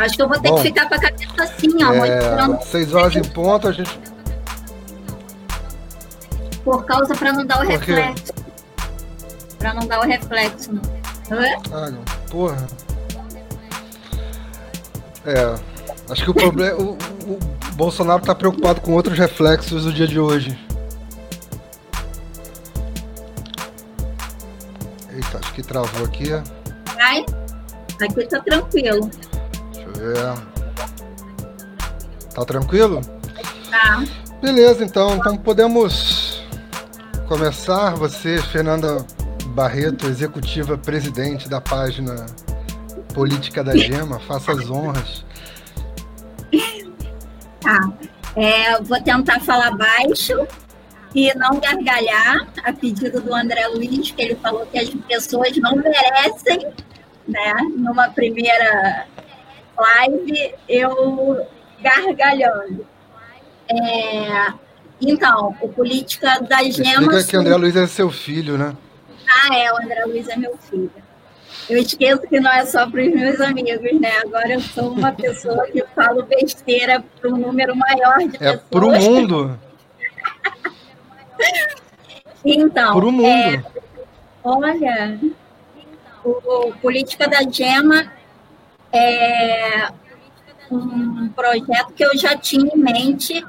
Acho que eu vou ter Bom, que ficar com a cabeça assim, ó. É, seis horas em ponto, a gente. Por causa para não dar o reflexo. Para não dar o reflexo. Ah, não. Porra. É. Acho que o problema. o, o Bolsonaro tá preocupado com outros reflexos do dia de hoje. Eita, acho que travou aqui. Ai, aqui tá tranquilo. Ver. Tá tranquilo? Tá. Beleza, então. Então podemos começar. Você, Fernanda Barreto, executiva presidente da página Política da Gema, faça as honras. Tá. É, vou tentar falar baixo e não gargalhar, a pedido do André Luiz, que ele falou que as pessoas não merecem, né? Numa primeira live, eu gargalhando. É, então, o Política da Gema... Explica que André Luiz é seu filho, né? Ah, é, o André Luiz é meu filho. Eu esqueço que não é só para os meus amigos, né? Agora eu sou uma pessoa que falo besteira para um número maior de é pessoas. É para o mundo. então. Para o mundo. É, olha, o, o Política da Gema é um projeto que eu já tinha em mente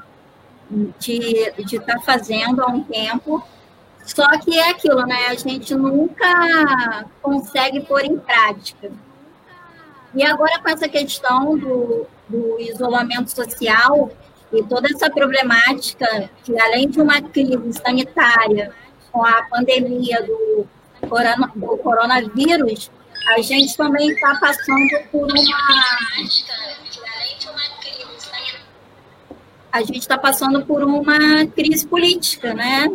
de estar tá fazendo há um tempo só que é aquilo, né? A gente nunca consegue pôr em prática. E agora com essa questão do, do isolamento social e toda essa problemática que além de uma crise sanitária com a pandemia do, do coronavírus, a gente também está passando por uma a gente está passando por uma crise política, né?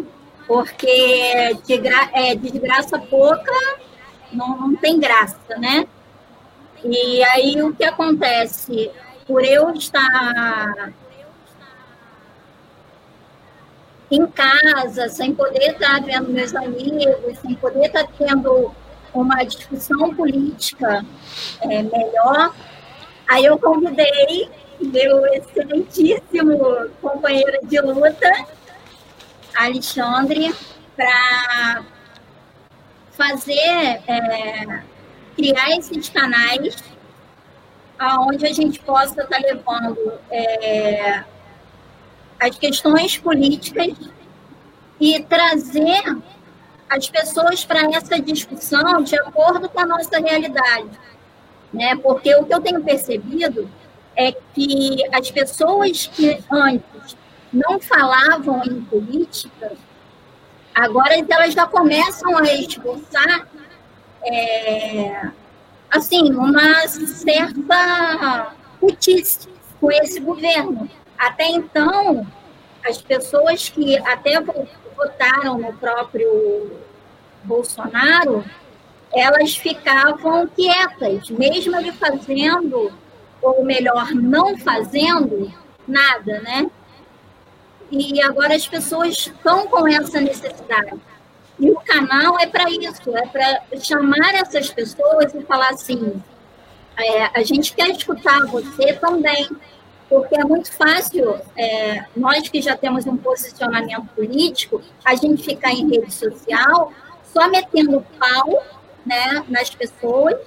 porque de, gra é, desgraça pouca não, não tem graça, né? E aí o que acontece? Por eu estar em casa, sem poder estar vendo meus amigos, sem poder estar tendo uma discussão política é, melhor, aí eu convidei meu excelentíssimo companheiro de luta, Alexandre para fazer, é, criar esses canais aonde a gente possa estar tá levando é, as questões políticas e trazer as pessoas para essa discussão de acordo com a nossa realidade. Né? Porque o que eu tenho percebido é que as pessoas que antes não falavam em política, agora elas já começam a esboçar é, assim, uma certa putice com esse governo. Até então, as pessoas que até votaram no próprio Bolsonaro, elas ficavam quietas, mesmo ele fazendo, ou melhor, não fazendo nada, né? e agora as pessoas estão com essa necessidade. E o canal é para isso, é para chamar essas pessoas e falar assim: é, a gente quer escutar você também, porque é muito fácil, é, nós que já temos um posicionamento político, a gente ficar em rede social só metendo pau né, nas pessoas,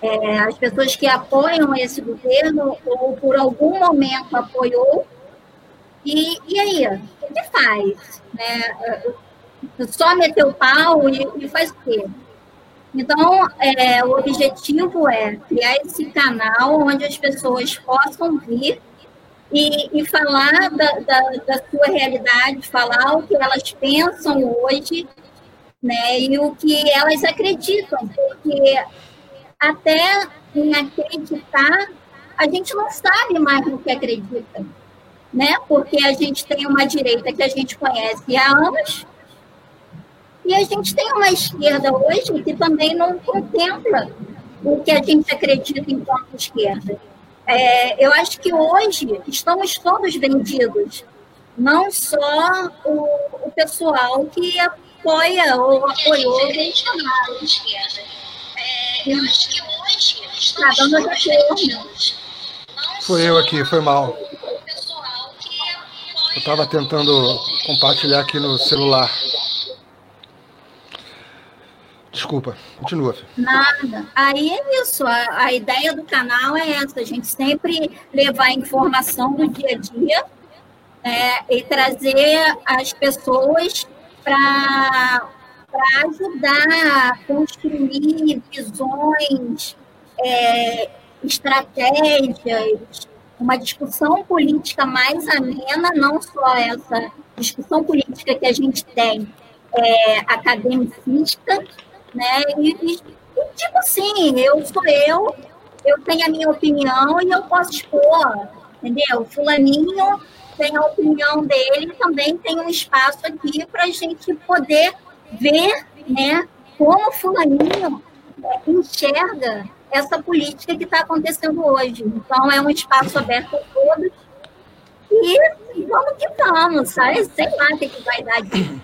é, as pessoas que apoiam esse governo ou por algum momento apoiou e, e aí, o que faz? Né? Só meter o pau e, e faz o quê? Então, é, o objetivo é criar esse canal onde as pessoas possam vir e, e falar da, da, da, sua realidade, falar o que elas pensam hoje, né, e o que elas acreditam, porque até em acreditar, a gente não sabe mais no que acredita né? Porque a gente tem uma direita que a gente conhece há anos e a gente tem uma esquerda hoje que também não contempla o que a gente acredita enquanto esquerda. É, eu acho que hoje estamos todos vendidos, não só o, o pessoal que apoia ou apoiou o Bolsonaro. É, eu acho que hoje estamos tá dando todos Foi eu aqui, foi mal. Eu estava tentando compartilhar aqui no celular. Desculpa, continua. Nada. Aí é isso. A, a, ideia do canal é essa: a gente sempre levar informação do dia a dia é, e trazer as pessoas para ajudar a construir visões, é, estratégias, uma discussão política mais amena, não só essa discussão política que a gente tem é, academicista, né? E, e, tipo assim, eu sou eu, eu tenho a minha opinião e eu posso expor, entendeu? Fulaninho tem a opinião dele, também tem um espaço aqui para a gente poder ver, né, como fulaninho enxerga essa política que está acontecendo hoje. Então, é um espaço aberto a todos. E vamos que vamos, sabe? Sei lá o que vai dar disso.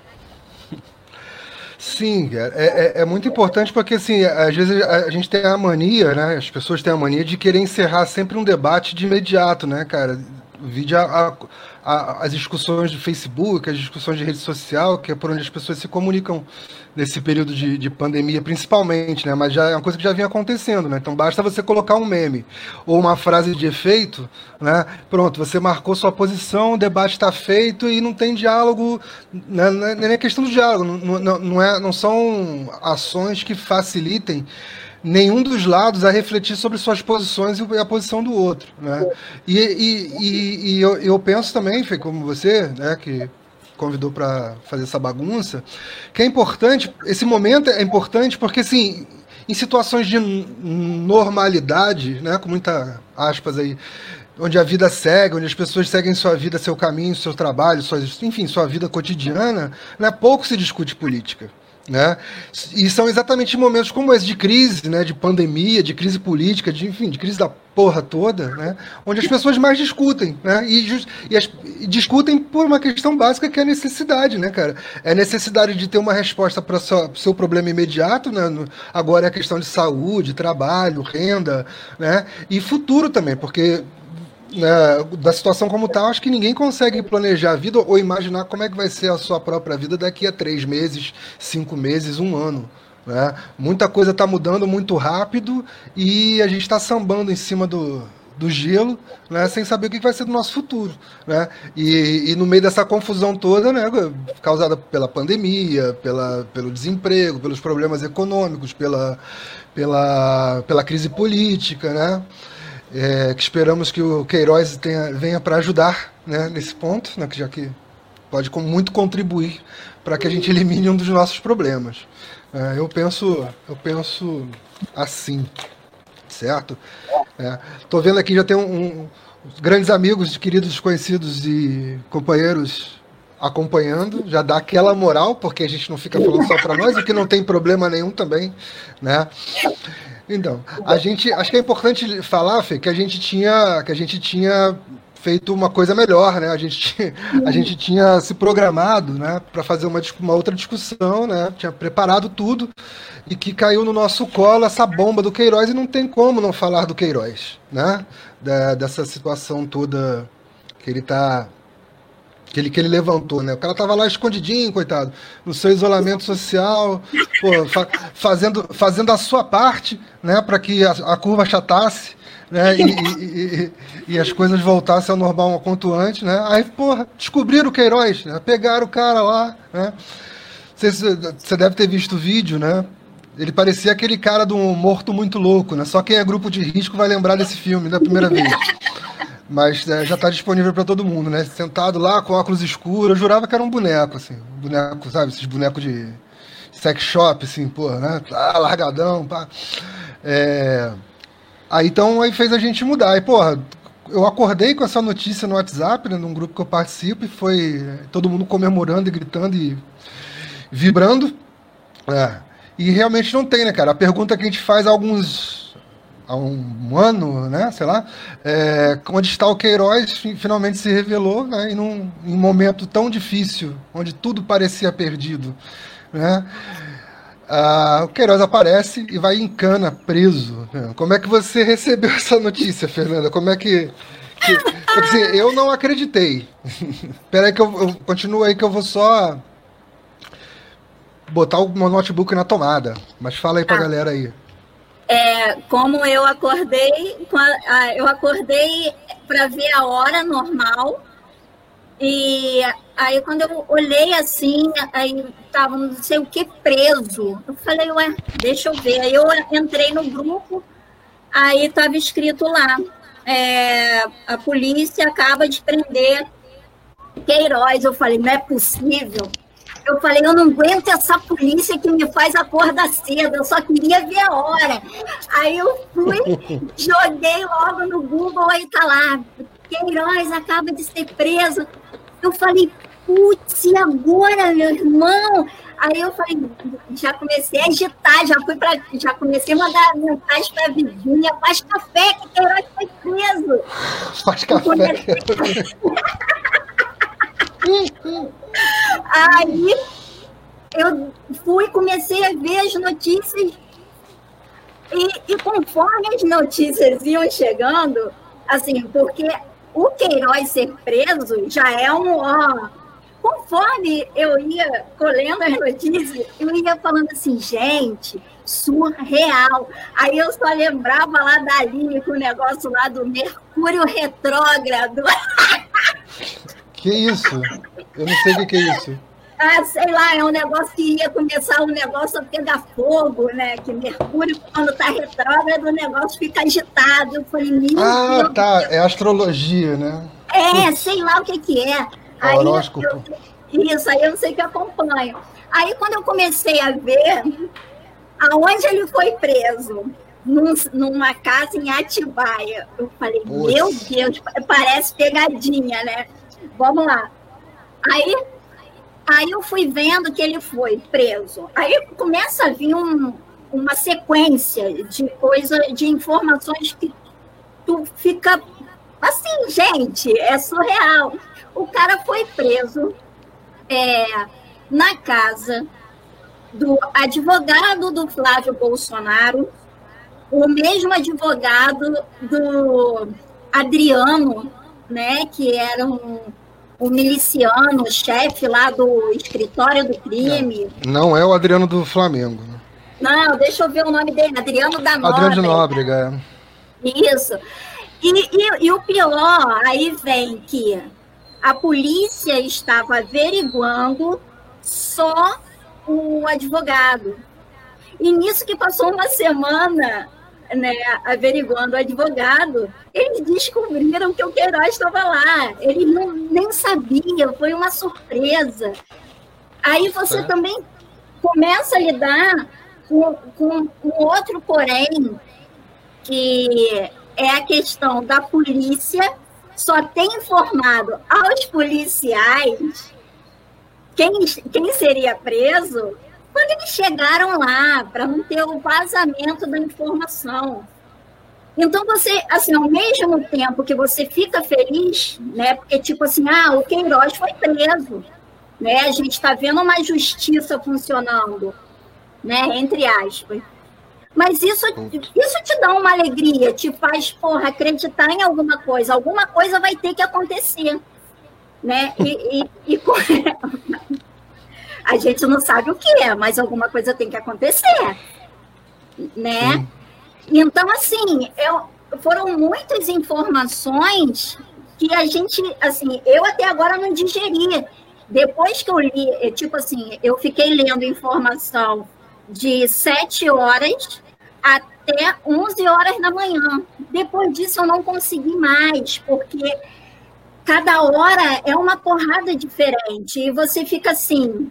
Sim, é, é, é, muito importante porque, assim, às vezes a gente tem a mania, né? As pessoas têm a mania de querer encerrar sempre um debate de imediato, né, cara? Vide a, a, a, as discussões de Facebook, as discussões de rede social, que é por onde as pessoas se comunicam nesse período de, de, pandemia, principalmente, né? Mas já é uma coisa que já vinha acontecendo, né? Então basta você colocar um meme ou uma frase de efeito, né? Pronto, você marcou sua posição, o debate está feito e não tem diálogo, né? é nem questão do diálogo, não, não, não, é, não são ações que facilitem nenhum dos lados a refletir sobre suas posições e a posição do outro, né? E, e, e, e eu, eu penso também, Fê, como você, né, que convidou para fazer essa bagunça, que é importante, esse momento é importante porque, assim, em situações de normalidade, né, com muita aspas aí, onde a vida segue, onde as pessoas seguem sua vida, seu caminho, seu trabalho, suas, enfim, sua vida cotidiana, né, pouco se discute política. Né? E são exatamente momentos como esse de crise, né? de pandemia, de crise política, de, enfim, de crise da porra toda, né? onde as pessoas mais discutem. Né? E, e, as, e discutem por uma questão básica que é a necessidade, né, cara? É a necessidade de ter uma resposta para o seu problema imediato, né? No, agora é a questão de saúde, trabalho, renda, né? e futuro também, porque né, da situação como tal, acho que ninguém consegue planejar a vida ou imaginar como é que vai ser a sua própria vida daqui a três meses, cinco meses, um ano. Né? Muita coisa está mudando muito rápido e a gente está sambando em cima do, do gelo, né, sem saber o que vai ser do nosso futuro. Né? E, e no meio dessa confusão toda, né, causada pela pandemia, pela, pelo desemprego, pelos problemas econômicos, pela, pela, pela crise política, né? É, que esperamos que o Queiroz tenha, venha para ajudar né, nesse ponto, né, já que pode muito contribuir para que a gente elimine um dos nossos problemas. É, eu penso, eu penso assim, certo? Estou é, vendo aqui já tem um, um, grandes amigos, queridos conhecidos e companheiros acompanhando, já dá aquela moral, porque a gente não fica falando só para nós, e que não tem problema nenhum também, né? Então, a gente, acho que é importante falar, Fê, que a gente tinha, que a gente tinha feito uma coisa melhor, né? A gente, tinha, a gente tinha se programado, né, para fazer uma, uma outra discussão, né? Tinha preparado tudo e que caiu no nosso colo essa bomba do Queiroz e não tem como não falar do Queiroz, né? Da, dessa situação toda que ele está que ele, que ele levantou, né? O cara tava lá escondidinho, coitado, no seu isolamento social, pô, fa fazendo, fazendo a sua parte, né, para que a, a, curva achatasse, né, e, e, e, e, as coisas voltassem ao normal quanto antes, né? Aí, porra, descobriram o Queiroz, né? Pegaram o cara lá, né? Você deve ter visto o vídeo, né? Ele parecia aquele cara do morto muito louco, né? Só quem é grupo de risco vai lembrar desse filme da primeira vez. Mas é, já está disponível para todo mundo, né? Sentado lá com óculos escuros, eu jurava que era um boneco, assim. Um boneco, sabe? Esses bonecos de sex shop, assim, pô, né? Ah, largadão, pá. É... Aí então aí fez a gente mudar. E, porra, eu acordei com essa notícia no WhatsApp, né, num grupo que eu participo, e foi todo mundo comemorando e gritando e vibrando. É. E realmente não tem, né, cara? A pergunta que a gente faz há alguns há um ano, né, sei lá, é, onde está o Queiroz finalmente se revelou, né, em, um, em um momento tão difícil, onde tudo parecia perdido, né, Ah, o Queiroz aparece e vai em cana, preso. Como é que você recebeu essa notícia, Fernanda? Como é que. que assim, eu não acreditei. Espera aí que eu, eu continuo aí que eu vou só botar o meu notebook na tomada. Mas fala aí pra ah. galera aí. É, como eu acordei, eu acordei para ver a hora normal. E aí quando eu olhei assim, aí tava não sei o que preso. Eu falei, ué, deixa eu ver. Aí eu entrei no grupo, aí tava escrito lá, é, a polícia acaba de prender Queiroz. Eu falei, não é possível. Eu falei, eu não aguento essa polícia que me faz acordar cedo, eu só queria ver a hora. Aí eu fui, joguei logo no Google, aí tá lá, Queiroz acaba de ser preso. Eu falei, putz, e agora, meu irmão? Aí eu falei, já comecei a agitar, já fui para, já comecei a mandar mensagem para a vizinha, faz café que Queiroz foi preso. Faz café. Aí eu fui, comecei a ver as notícias e, e, conforme as notícias iam chegando, assim, porque o Queiroz ser preso já é um. Ó, conforme eu ia colhendo as notícias, eu ia falando assim, gente, surreal. Aí eu só lembrava lá da Aline com o negócio lá do Mercúrio retrógrado. Que isso? Eu não sei o que, é isso. Ah, sei lá, é um negócio que ia começar um negócio a pegar fogo, né? Que Mercúrio, quando está retrógrado, o negócio fica agitado. Eu falei, Ah, Deus tá. Deus. É astrologia, né? É, sei lá o que, que é. Aí, Horóscopo. Eu, isso, aí eu não sei o que acompanho. Aí quando eu comecei a ver aonde ele foi preso, num, numa casa em Atibaia, eu falei, meu Deus, parece pegadinha, né? Vamos lá. Aí, aí eu fui vendo que ele foi preso. Aí começa a vir um, uma sequência de coisas, de informações que tu fica assim, gente, é surreal. O cara foi preso é, na casa do advogado do Flávio Bolsonaro, o mesmo advogado do Adriano, né, que era um o miliciano, o chefe lá do escritório do crime. Não, não é o Adriano do Flamengo. Né? Não, deixa eu ver o nome dele, Adriano da Nóbrega. Adriano de Nóbrega, é. Isso. E, e, e o pior, aí vem que a polícia estava averiguando só o advogado. E nisso que passou uma semana, né, averiguando o advogado, eles descobriram que o Queiroz estava lá. Eles não, nem sabiam, foi uma surpresa. Aí você é. também começa a lidar com, com um outro porém, que é a questão da polícia só tem informado aos policiais quem, quem seria preso quando eles chegaram lá, para não ter o vazamento da informação. Então, você, assim, ao mesmo tempo que você fica feliz, né, porque, tipo assim, ah, o Queiroz foi preso, né, a gente está vendo uma justiça funcionando, né, entre aspas. Mas isso, isso te dá uma alegria, te faz, porra, acreditar em alguma coisa. Alguma coisa vai ter que acontecer, né? E, e, e a gente não sabe o que é, mas alguma coisa tem que acontecer, né? Sim. Então, assim, eu, foram muitas informações que a gente, assim, eu até agora não digeri. Depois que eu li, é, tipo assim, eu fiquei lendo informação de 7 horas até 11 horas da manhã. Depois disso eu não consegui mais, porque cada hora é uma porrada diferente. E você fica assim,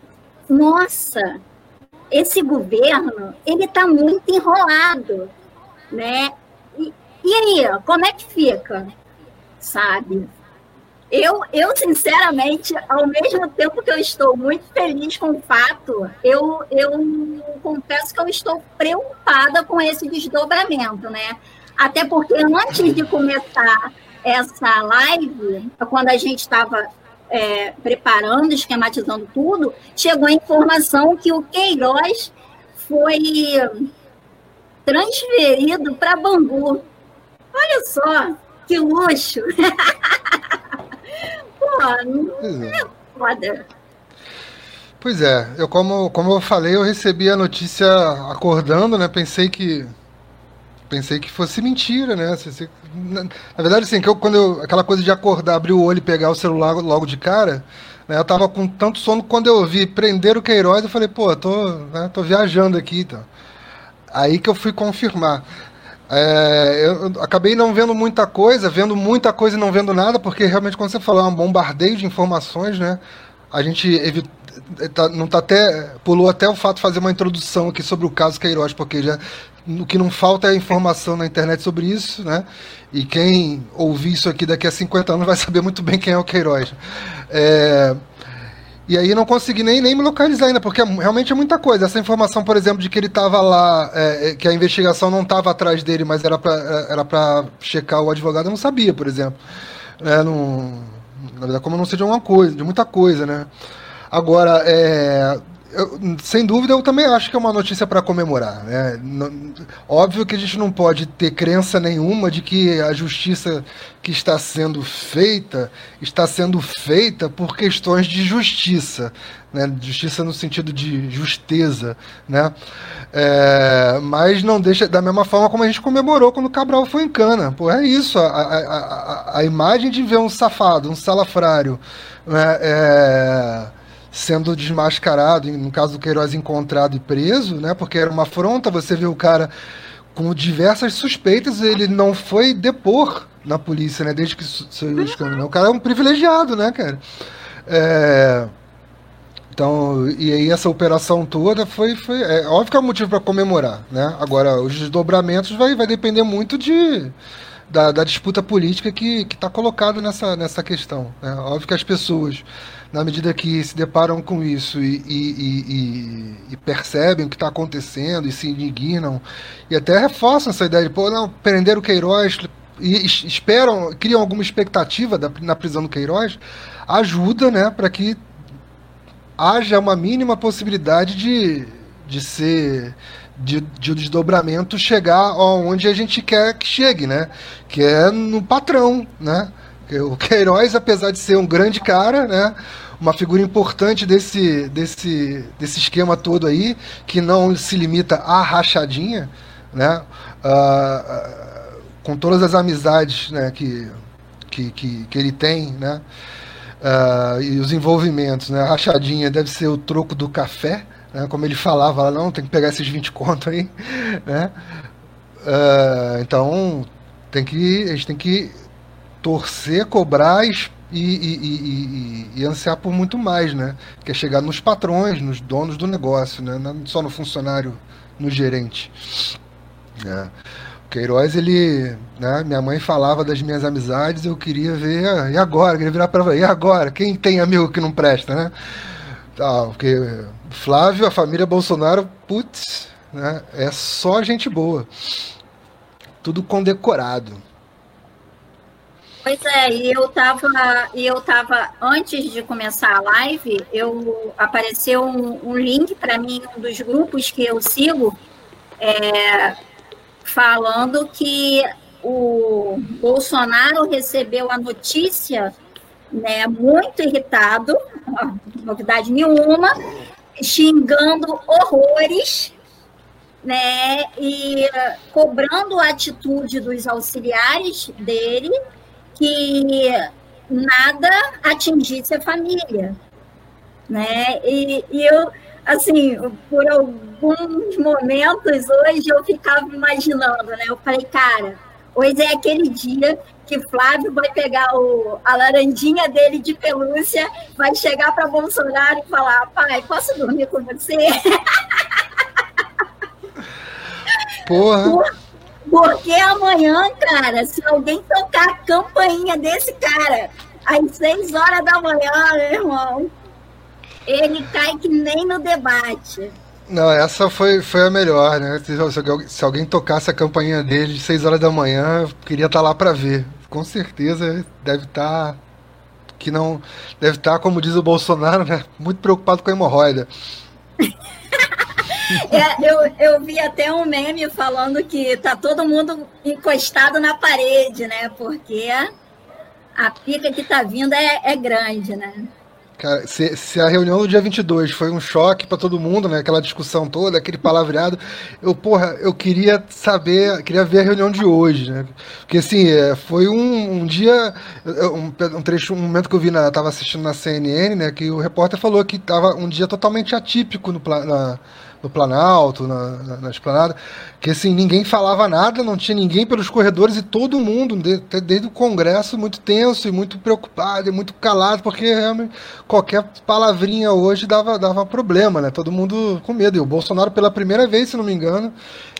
nossa, esse governo, ele está muito enrolado né? E, e aí, como é que fica? Sabe? Eu, eu, sinceramente, ao mesmo tempo que eu estou muito feliz com o fato, eu, eu confesso que eu estou preocupada com esse desdobramento, né? Até porque antes de começar essa live, quando a gente estava é, preparando, esquematizando tudo, chegou a informação que o Queiroz foi transferido para Bangu. Olha só, que luxo! Pô, não é foda. Pois é, eu como, como eu falei, eu recebi a notícia acordando, né? Pensei que pensei que fosse mentira, né? Na, verdade, assim, que eu, quando eu, aquela coisa de acordar, abrir o olho e pegar o celular logo de cara, né? Eu tava com tanto sono quando eu vi prender o Queiroz, eu falei, pô, tô, né, tô viajando aqui, então. Aí que eu fui confirmar. É, eu acabei não vendo muita coisa, vendo muita coisa e não vendo nada, porque realmente, quando você falou, é um bombardeio de informações, né? A gente tá, não tá até pulou até o fato de fazer uma introdução aqui sobre o caso Queiroz, porque já o que não falta é informação na internet sobre isso, né? E quem ouvir isso aqui daqui a 50 anos vai saber muito bem quem é o Queiroz. É, e aí não consegui nem, nem me localizar ainda, porque é realmente é muita coisa. Essa informação, por exemplo, de que ele estava lá, é, é, que a investigação não estava atrás dele, mas era para era pra checar o advogado, eu não sabia, por exemplo. É, não, na verdade, como não seja uma coisa, de muita coisa, né? Agora, é, eu, sem dúvida, eu também acho que é uma notícia para comemorar. Né? Óbvio que a gente não pode ter crença nenhuma de que a justiça que está sendo feita está sendo feita por questões de justiça, né? justiça no sentido de justeza, né? É, mas não deixa da mesma forma como a gente comemorou quando o Cabral foi em cana. Pô, é isso, a, a, a, a imagem de ver um safado, um salafrário, né? É, sendo desmascarado, no caso do Queiroz encontrado e preso, né? Porque era uma afronta, você vê o cara com diversas suspeitas, ele não foi depor na polícia, né? Desde que saiu o escândalo. O cara é um privilegiado, né, cara? É... Então, e aí essa operação toda foi, foi é óbvio que é um motivo para comemorar, né? Agora, os desdobramentos vai, vai depender muito de da, da disputa política que está colocada nessa, nessa questão. Né? Óbvio que as pessoas na medida que se deparam com isso e, e, e, e percebem o que está acontecendo e se indignam e até reforçam essa ideia de, pô, não, prender o Queiroz e esperam, criam alguma expectativa da, na prisão do Queiroz, ajuda, né, para que haja uma mínima possibilidade de, de ser de, de desdobramento chegar onde a gente quer que chegue, né? Que é no patrão, né? O Queiroz, apesar de ser um grande cara, né? Uma figura importante desse, desse, desse esquema todo aí, que não se limita à rachadinha, né? Uh, com todas as amizades né, que, que, que, que ele tem, né? Uh, e os envolvimentos, né? A rachadinha deve ser o troco do café, né? Como ele falava, não, tem que pegar esses 20 contos aí, né? Uh, então, tem que, a gente tem que torcer, cobrar e, e, e, e, ansiar por muito mais, né? Que é chegar nos patrões, nos donos do negócio, né? Não só no funcionário, no gerente. É. O Queiroz, ele, né? Minha mãe falava das minhas amizades, eu queria ver, ah, e agora? Eu queria virar para e agora? Quem tem amigo que não presta, né? Ah, porque Flávio, a família Bolsonaro, putz, né? É só gente boa. Tudo condecorado. Pois é, e eu tava, e eu tava antes de começar a live, eu apareceu um, um link para mim um dos grupos que eu sigo, é, falando que o Bolsonaro recebeu a notícia, né, muito irritado, novidade nenhuma, xingando horrores, né, e cobrando a atitude dos auxiliares dele que nada atingisse a família, né? E, e eu, assim, por alguns momentos hoje eu ficava imaginando, né? Eu falei, cara, hoje é aquele dia que Flávio vai pegar o, a laranjinha dele de pelúcia, vai chegar para Bolsonaro e falar, pai, posso dormir com você? Porra! Porque amanhã, cara, se alguém tocar a campainha desse cara às seis horas da manhã, meu irmão, ele cai que nem no debate. Não, essa foi, foi a melhor, né? Se, se, alguém tocasse a campainha dele de 6 horas da manhã, eu queria estar tá lá para ver. Com certeza deve estar. Tá, que não. Deve estar, tá, como diz o Bolsonaro, né? Muito preocupado com a hemorroida. É, eu, eu vi até um meme falando que tá todo mundo encostado na parede, né? Porque a pica que tá vindo é, é grande, né? Cara, se, se, a reunião do dia 22 foi um choque para todo mundo, né? Aquela discussão toda, aquele palavreado, eu, porra, eu queria saber, queria ver a reunião de hoje, né? Porque, assim, é, foi um, um dia, um, um, trecho, um momento que eu vi, na, tava assistindo na CNN, né? Que o repórter falou que tava um dia totalmente atípico no, na, no Planalto, na, na, na esplanada, que assim, ninguém falava nada, não tinha ninguém pelos corredores e todo mundo, desde, desde o Congresso, muito tenso e muito preocupado e muito calado, porque realmente qualquer palavrinha hoje dava, dava problema, né? Todo mundo com medo. E o Bolsonaro, pela primeira vez, se não me engano,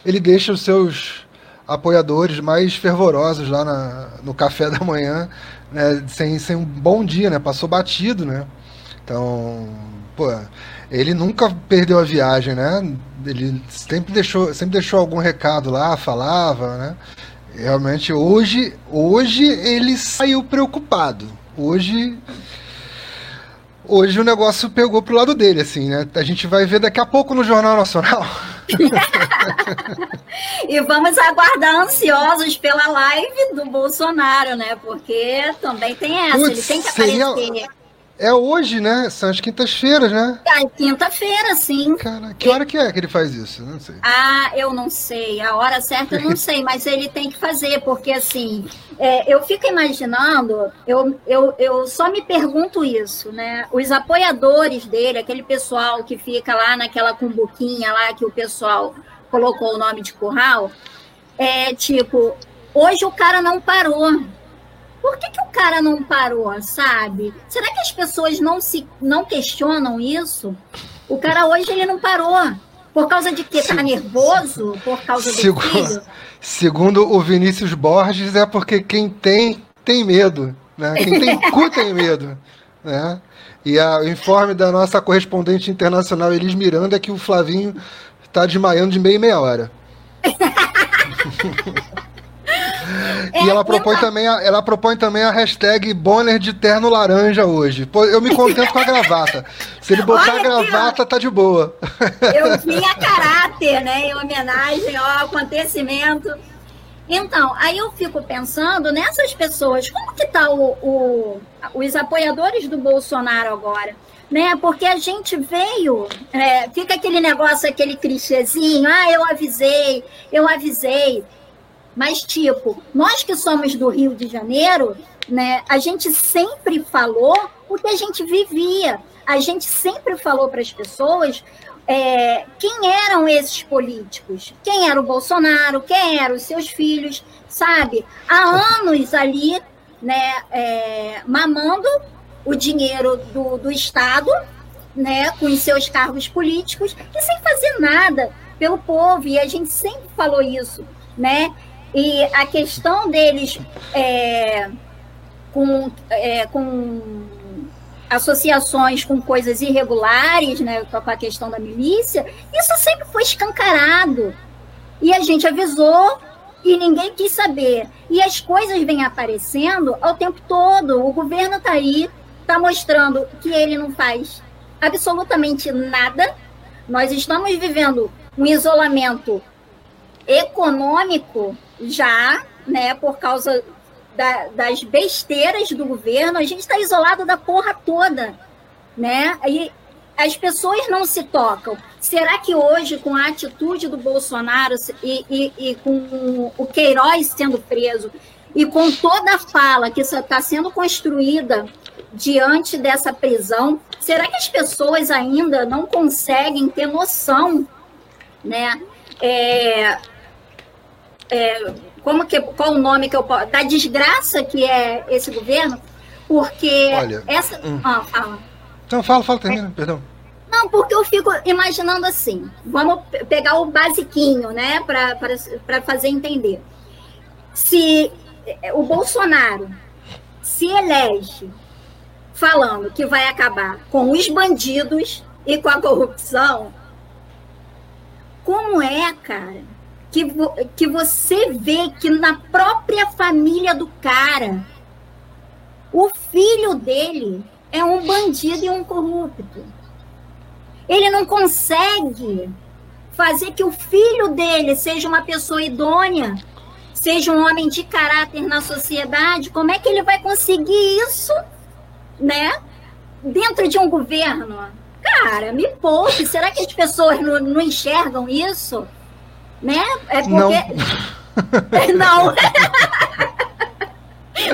ele deixa os seus apoiadores mais fervorosos lá na, no café da manhã, né? Sem, sem um bom dia, né? Passou batido, né? Então, pô, ele nunca perdeu a viagem, né? Ele sempre deixou, sempre deixou algum recado lá, falava, né? Realmente hoje, hoje ele saiu preocupado. Hoje hoje o negócio pegou pro lado dele, assim, né? A gente vai ver daqui a pouco no Jornal Nacional. e vamos aguardar ansiosos pela live do Bolsonaro, né? Porque também tem essa, Puts, ele tem que aparecer. Seria é hoje, né? São as quintas-feiras, né? É quinta-feira, sim. Cara, que hora que é que ele faz isso? Não sei. Ah, eu não sei. A hora certa eu não sei, mas ele tem que fazer, porque assim, é, eu fico imaginando, eu, eu, eu só me pergunto isso, né? Os apoiadores dele, aquele pessoal que fica lá naquela cumbuquinha lá que o pessoal colocou o nome de curral, é tipo, hoje o cara não parou por que, que o cara não parou, sabe? Será que as pessoas não se não questionam isso? O cara hoje ele não parou. Por causa de quê? Tá Se... nervoso? Por causa do segundo, filho? Segundo o Vinícius Borges, é porque quem tem, tem medo. Né? Quem tem cu tem medo. Né? E a, o informe da nossa correspondente internacional, Elis Miranda, é que o Flavinho está desmaiando de meia e meia hora. É, e ela propõe, também a, ela propõe também a hashtag Bonner de terno laranja hoje. Pô, eu me contento com a gravata. Se ele botar Olha a gravata, tá de boa. Eu vim a caráter, né? Em homenagem ao acontecimento. Então, aí eu fico pensando nessas pessoas, como que tá o, o os apoiadores do Bolsonaro agora? Né? Porque a gente veio, é, fica aquele negócio, aquele clichêzinho, ah, eu avisei, eu avisei. Mas, tipo, nós que somos do Rio de Janeiro, né, a gente sempre falou o que a gente vivia. A gente sempre falou para as pessoas é, quem eram esses políticos, quem era o Bolsonaro, quem eram os seus filhos, sabe? Há anos ali, né, é, mamando o dinheiro do, do Estado, né, com os seus cargos políticos, e sem fazer nada pelo povo. E a gente sempre falou isso, né? E a questão deles é, com, é, com associações com coisas irregulares, né, com a questão da milícia, isso sempre foi escancarado. E a gente avisou e ninguém quis saber. E as coisas vêm aparecendo ao tempo todo. O governo está aí, está mostrando que ele não faz absolutamente nada. Nós estamos vivendo um isolamento econômico já, né, por causa da, das besteiras do governo, a gente está isolado da porra toda, né? E as pessoas não se tocam. Será que hoje, com a atitude do Bolsonaro e, e, e com o Queiroz sendo preso e com toda a fala que está sendo construída diante dessa prisão, será que as pessoas ainda não conseguem ter noção, né? É, é, como que, qual o nome que eu posso. da desgraça que é esse governo, porque Olha, essa. Hum. Ah, fala. Então, fala, fala, termina, é. perdão. Não, porque eu fico imaginando assim. Vamos pegar o basiquinho, né, para fazer entender. Se é, o Bolsonaro se elege falando que vai acabar com os bandidos e com a corrupção, como é, cara? Que, vo, que você vê que na própria família do cara, o filho dele é um bandido e um corrupto. Ele não consegue fazer que o filho dele seja uma pessoa idônea, seja um homem de caráter na sociedade, como é que ele vai conseguir isso, né? Dentro de um governo? Cara, me poupe, será que as pessoas não, não enxergam isso? Né? É porque. Não. não.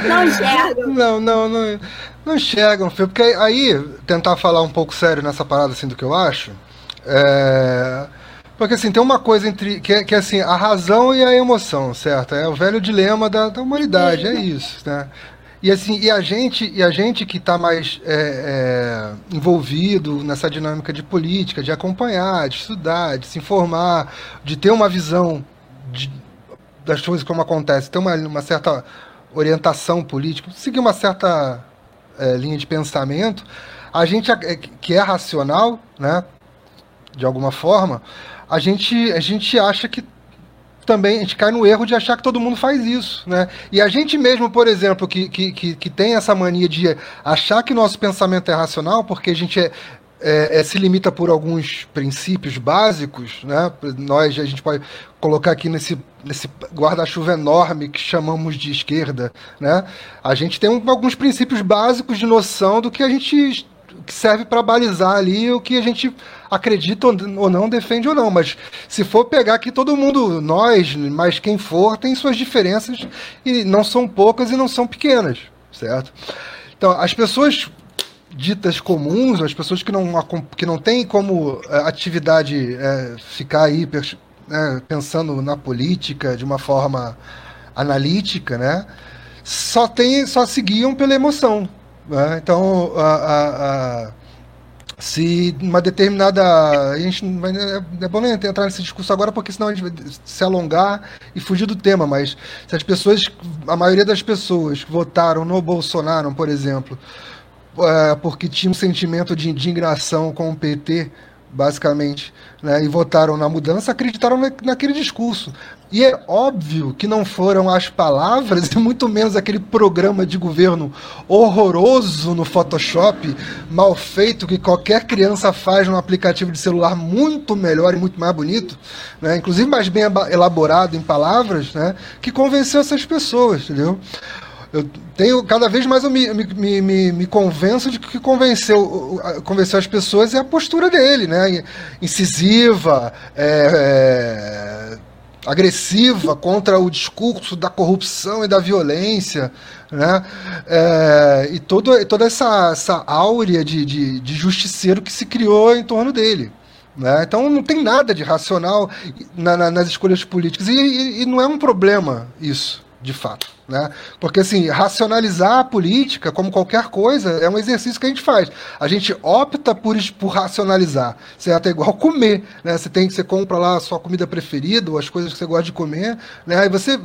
não enxergam. Não, não, não, não enxergam, porque aí, tentar falar um pouco sério nessa parada assim do que eu acho. É... Porque assim, tem uma coisa entre. Que é, que assim, a razão e a emoção, certo? É o velho dilema da, da humanidade, é isso, né? E assim, e a gente, e a gente que está mais é, é, envolvido nessa dinâmica de política, de acompanhar, de estudar, de se informar, de ter uma visão de, das coisas como acontece, ter uma, uma certa orientação política, seguir uma certa é, linha de pensamento, a gente é, que é racional, né, de alguma forma, a gente, a gente acha que também a gente cai no erro de achar que todo mundo faz isso, né? E a gente mesmo, por exemplo, que, que, que, que tem essa mania de achar que nosso pensamento é racional, porque a gente é, é, é, se limita por alguns princípios básicos, né? Nós a gente pode colocar aqui nesse, nesse guarda-chuva enorme que chamamos de esquerda, né? A gente tem um, alguns princípios básicos de noção do que a gente que serve para balizar ali o que a gente acredita ou não, defende ou não. Mas se for pegar aqui todo mundo, nós, mas quem for, tem suas diferenças e não são poucas e não são pequenas, certo? Então, as pessoas ditas comuns, as pessoas que não, que não têm como é, atividade é, ficar aí é, pensando na política de uma forma analítica, né? Só, tem, só seguiam pela emoção. Né? Então, a, a, a, se uma determinada. A gente é, é bom nem entrar nesse discurso agora, porque senão a gente vai se alongar e fugir do tema, mas se as pessoas, a maioria das pessoas que votaram no Bolsonaro, por exemplo, é, porque tinha um sentimento de indignação com o PT, basicamente, né, e votaram na mudança, acreditaram na, naquele discurso. E é óbvio que não foram as palavras, e muito menos aquele programa de governo horroroso no Photoshop, mal feito, que qualquer criança faz num aplicativo de celular muito melhor e muito mais bonito, né, inclusive mais bem elaborado em palavras, né, que convenceu essas pessoas, entendeu? Eu tenho cada vez mais eu me, me, me, me convenço de que convenceu, convenceu as pessoas é a postura dele, né? Incisiva, é, é, agressiva contra o discurso da corrupção e da violência, né? É, e todo, toda essa, essa áurea de, de, de justiceiro que se criou em torno dele. Né? Então não tem nada de racional na, na, nas escolhas políticas. E, e, e não é um problema isso de fato. Né? Porque, assim, racionalizar a política, como qualquer coisa, é um exercício que a gente faz. A gente opta por, por racionalizar, certo? É igual comer, né? Você tem que você compra lá a sua comida preferida, ou as coisas que você gosta de comer, né? Aí você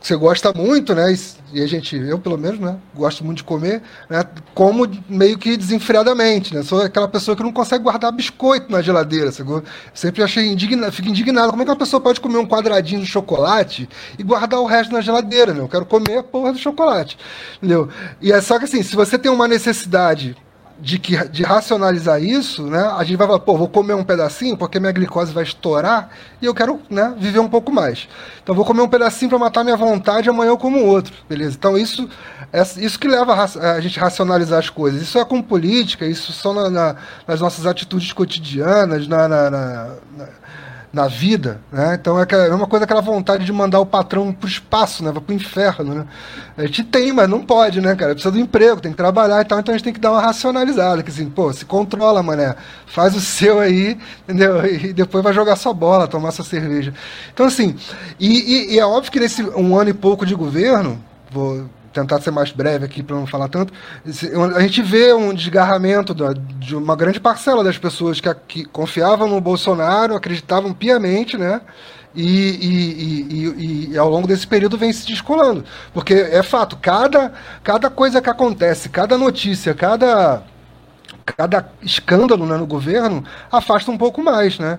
você gosta muito, né? E a gente, eu pelo menos, né? Gosto muito de comer, né? Como meio que desenfreadamente, né? Sou aquela pessoa que não consegue guardar biscoito na geladeira, sacou? Sempre achei indignado, fico indignado. Como é que uma pessoa pode comer um quadradinho de chocolate e guardar o resto na geladeira, né? Eu quero comer a porra do chocolate, entendeu? E é só que assim, se você tem uma necessidade de, que, de racionalizar isso, né, a gente vai falar, pô, vou comer um pedacinho porque minha glicose vai estourar e eu quero né, viver um pouco mais. Então vou comer um pedacinho para matar minha vontade, amanhã eu como outro, beleza? Então isso é isso que leva a, a gente racionalizar as coisas. Isso é com política, isso são na, na, nas nossas atitudes cotidianas, na, na na vida, né? Então é, aquela, é uma coisa aquela vontade de mandar o patrão pro espaço, né? Pro inferno, né? A gente tem, mas não pode, né, cara? Precisa do emprego, tem que trabalhar e tal, então a gente tem que dar uma racionalizada, que assim, pô, se controla, mané, faz o seu aí, entendeu? E depois vai jogar sua bola, tomar sua cerveja. Então assim, e, e, e é óbvio que nesse um ano e pouco de governo, vou tentar ser mais breve aqui para não falar tanto, a gente vê um desgarramento de uma grande parcela das pessoas que, confiavam no Bolsonaro, acreditavam piamente, né? E, e, e, e, ao longo desse período vem se descolando. Porque é fato, cada, cada coisa que acontece, cada notícia, cada, cada escândalo né, no governo afasta um pouco mais, né?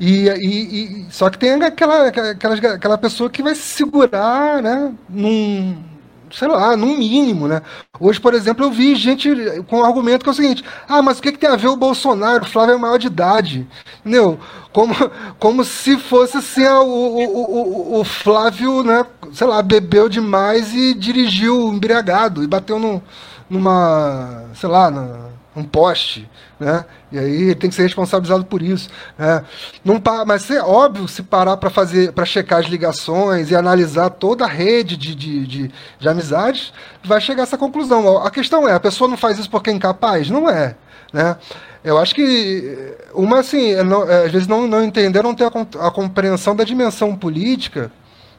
E, e, e, só que tem aquela, aquela, aquela pessoa que vai se segurar né, num, sei lá, no mínimo, né? Hoje, por exemplo, eu vi gente com um argumento que é o seguinte: ah, mas o que, que tem a ver o Bolsonaro? O Flávio é maior de idade. Entendeu? Como, como se fosse assim, o, o, o, o Flávio, né, sei lá, bebeu demais e dirigiu embriagado e bateu no, numa, sei lá, na, um poste, né? E aí ele tem que ser responsabilizado por isso. Né? Não mas é óbvio, se parar para fazer, para checar as ligações e analisar toda a rede de, de, de, de, amizades, vai chegar a essa conclusão. A questão é, a pessoa não faz isso porque é incapaz? Não é. Né? Eu acho que uma assim, é não, é, às vezes não, não entenderam, não ter a, a compreensão da dimensão política,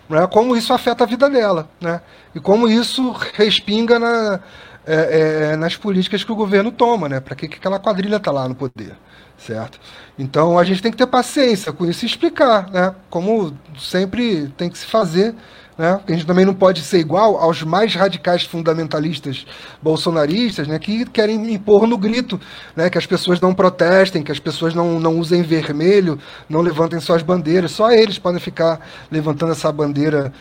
né? como isso afeta a vida dela, né? E como isso respinga na é, é, nas políticas que o governo toma, né? Para que, que aquela quadrilha está lá no poder, certo? Então a gente tem que ter paciência com isso e explicar, né? Como sempre tem que se fazer, né? A gente também não pode ser igual aos mais radicais fundamentalistas bolsonaristas, né? Que querem impor no grito, né? Que as pessoas não protestem, que as pessoas não, não usem vermelho, não levantem suas bandeiras. Só eles podem ficar levantando essa bandeira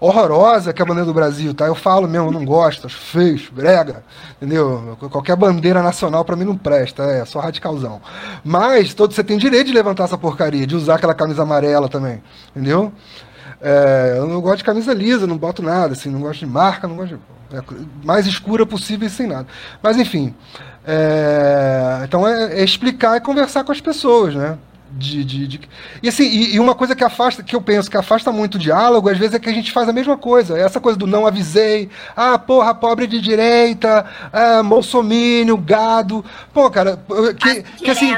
horrorosa que é a bandeira do Brasil, tá? Eu falo mesmo, não gosto, acho feio, brega, entendeu? Qualquer bandeira nacional para mim não presta, é só radicalzão. Mas todo, você tem direito de levantar essa porcaria, de usar aquela camisa amarela também, entendeu? É, eu não gosto de camisa lisa, não boto nada, assim, não gosto de marca, não gosto de. É, mais escura possível e sem nada. Mas enfim. É, então é, é explicar e conversar com as pessoas, né? De, de, de, E assim, e, e, uma coisa que afasta, que eu penso que afasta muito o diálogo, às vezes é que a gente faz a mesma coisa. Essa coisa do não avisei, ah, porra, pobre de direita, ah, bolsomínio, gado. Pô, cara, que, que assim.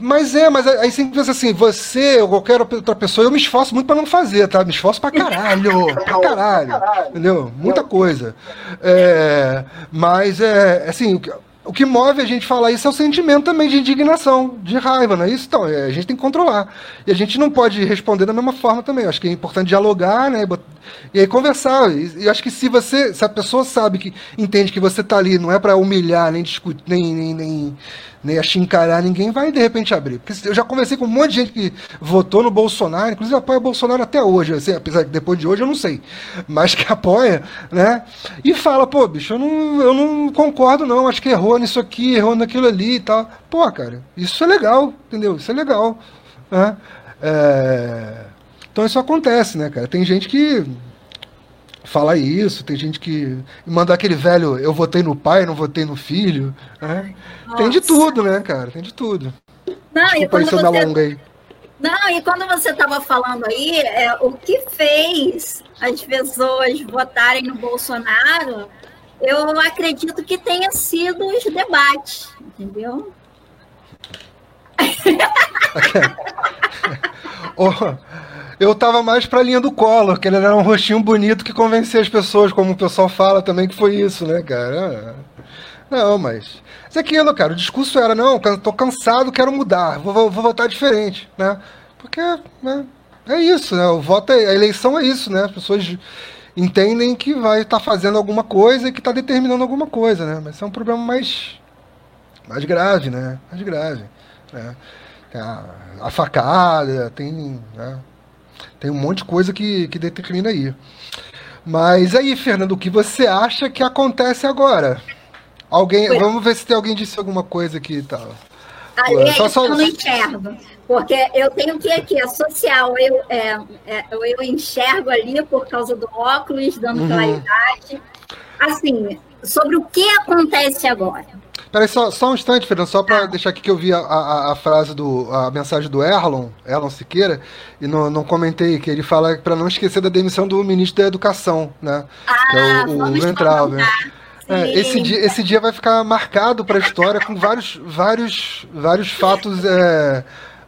Mas é, mas aí você pensa assim, você ou qualquer outra pessoa, eu me esforço muito para não fazer, tá? Me esforço pra caralho, pra caralho, entendeu? Muita coisa. É, mas é, assim, o que move a gente falar isso é o sentimento também de indignação, de raiva, não é isso? Então, é, a gente tem que controlar. E a gente não pode responder da mesma forma também. Eu acho que é importante dialogar, né? E aí conversar. E, acho que se você, se a pessoa sabe que entende que você está ali, não é para humilhar, nem discutir, nem, nem, nem nem achincalhar ninguém, vai de repente abrir. Porque eu já conversei com um monte de gente que votou no Bolsonaro, inclusive apoia o Bolsonaro até hoje, assim, apesar que depois de hoje eu não sei, mas que apoia, né? E fala, pô, bicho, eu não, eu não concordo não, acho que errou nisso aqui, errou naquilo ali e tal. Pô, cara, isso é legal, entendeu? Isso é legal. Né? É... Então isso acontece, né, cara? Tem gente que fala isso, tem gente que manda aquele velho, eu votei no pai, não votei no filho, né? Tem de tudo, né, cara? Tem de tudo. Não, Desculpa e quando você... aí. Não, e quando você estava falando aí, é, o que fez as pessoas votarem no Bolsonaro, eu acredito que tenha sido os debates, entendeu? oh, eu tava mais pra linha do Collor, que ele era um rostinho bonito que convencia as pessoas, como o pessoal fala também que foi isso, né, cara? Não, mas. Isso é aquilo, cara. O discurso era, não, tô cansado, quero mudar, vou, vou, vou votar diferente, né? Porque né, é isso, né? O voto é, a eleição é isso, né? As pessoas entendem que vai estar tá fazendo alguma coisa e que está determinando alguma coisa, né? Mas é um problema mais, mais grave, né? Mais grave. Né? Tem a, a facada, tem. Né? Tem um monte de coisa que, que determina aí. Mas aí, Fernando, o que você acha que acontece agora? Alguém, Foi. vamos ver se tem alguém disse alguma coisa aqui e tá. tal. Ali só, só... eu não enxergo, porque eu tenho que aqui, é social, eu, é, é, eu enxergo ali por causa do óculos, dando uhum. claridade. Assim, sobre o que acontece agora. Peraí, só, só um instante, Fernando, só para ah. deixar aqui que eu vi a, a, a, frase do. a mensagem do Erlon, Erlon Siqueira, e não, não comentei, que ele fala para não esquecer da demissão do ministro da Educação, né? Ah, que é o, o Ventral, né? É, esse, dia, esse dia vai ficar marcado para a história com vários, vários, vários fatos é,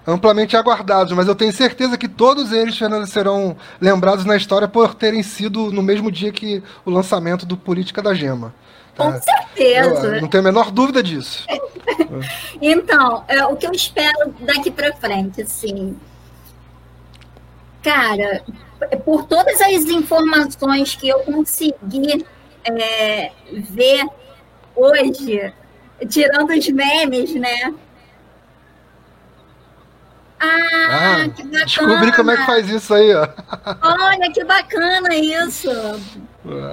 amplamente aguardados, mas eu tenho certeza que todos eles, Fernando, serão lembrados na história por terem sido no mesmo dia que o lançamento do Política da Gema. Com é. certeza. Eu, não tenho a menor dúvida disso. então, é, o que eu espero daqui para frente, assim. Cara, por todas as informações que eu consegui é, ver hoje, tirando os memes, né? Ah, ah, que bacana. Descobri como é que faz isso aí, ó. Olha, que bacana isso.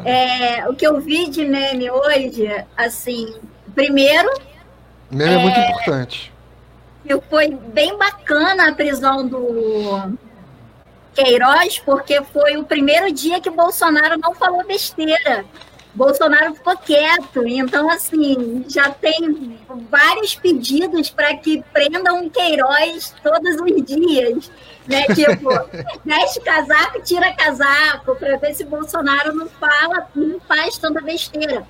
É, o que eu vi de meme hoje, assim, primeiro. Meme é, é muito importante. Foi bem bacana a prisão do Queiroz, porque foi o primeiro dia que Bolsonaro não falou besteira. Bolsonaro ficou quieto, então assim já tem vários pedidos para que prendam Queiroz todos os dias, né? Tipo, veste casaco, tira casaco, para ver se Bolsonaro não fala, não faz tanta besteira.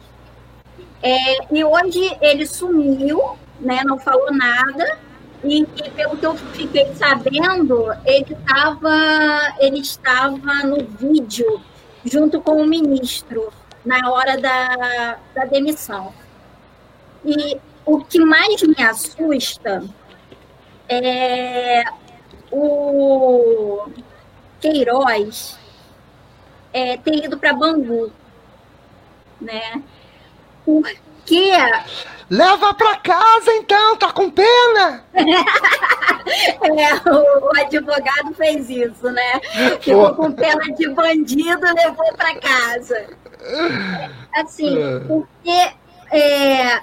É, e hoje ele sumiu, né? Não falou nada. E, e, pelo que eu fiquei sabendo, ele estava ele estava no vídeo junto com o ministro na hora da, da demissão. E o que mais me assusta é o Queiroz é, ter ido para Bangu, né? Porque Leva para casa então, tá com pena? é, o, o, advogado fez isso, né? Ficou com pena de bandido, levou para casa. Assim, é. porque é,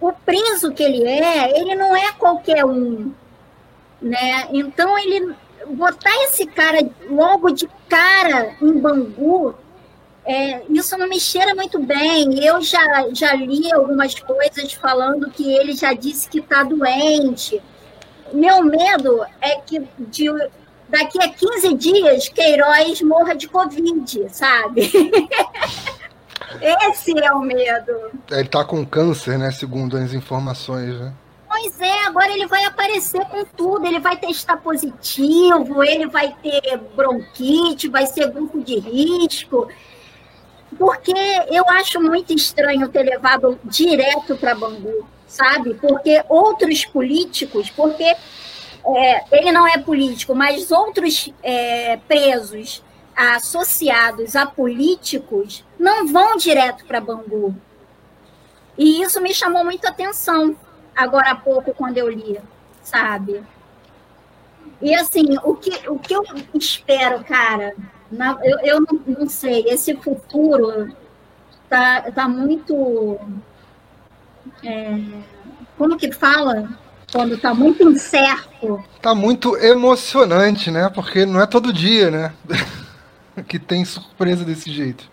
o preso que ele é, ele não é qualquer um, né? Então ele botar esse cara logo de cara em Bangu, é, isso não me cheira muito bem. Eu já, já li algumas coisas falando que ele já disse que está doente. Meu medo é que de, daqui a 15 dias Queiroz morra de Covid, sabe? Esse é o medo. Ele tá com câncer, né? Segundo as informações, né? Pois é, agora ele vai aparecer com tudo, ele vai testar positivo, ele vai ter bronquite, vai ser grupo de risco. Porque eu acho muito estranho ter levado direto para Bangu, sabe? Porque outros políticos, porque é, ele não é político, mas outros é, presos associados a políticos não vão direto para Bangu. E isso me chamou muito atenção agora há pouco, quando eu li, sabe? E assim, o que, o que eu espero, cara, na, eu, eu não, não, sei, esse futuro tá, tá muito. É, como que fala? quando está muito incerto. Está muito emocionante, né? Porque não é todo dia, né? que tem surpresa desse jeito.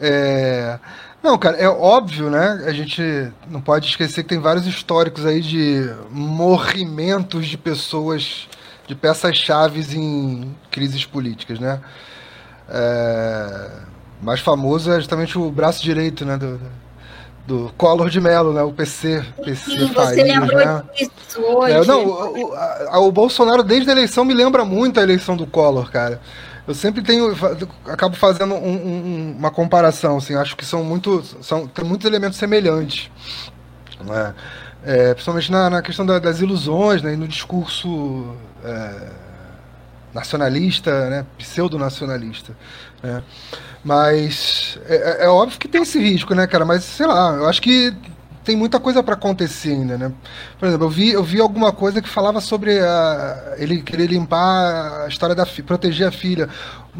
É... Não, cara, é óbvio, né? A gente não pode esquecer que tem vários históricos aí de morrimentos de pessoas, de peças-chaves em crises políticas, né? É... Mais famoso é justamente o braço direito, né? Do, do Collor de Mello, né? O PC. PC Sim, você lembrou né? disso hoje. É, não, o, a, o, Bolsonaro, desde a eleição, me lembra muito a eleição do Collor, cara. Eu sempre tenho. Acabo fazendo um, um, uma comparação, assim, acho que são muito. São, tem muitos elementos semelhantes. Né? É, principalmente na, na questão da, das ilusões, né? E no discurso. É, nacionalista, né, pseudo-nacionalista. Né? Mas é, é, é, óbvio que tem esse risco, né, cara? Mas sei lá, eu acho que tem muita coisa para acontecer ainda, né? Por exemplo, eu vi, eu vi alguma coisa que falava sobre a, ele querer limpar a história da proteger a filha.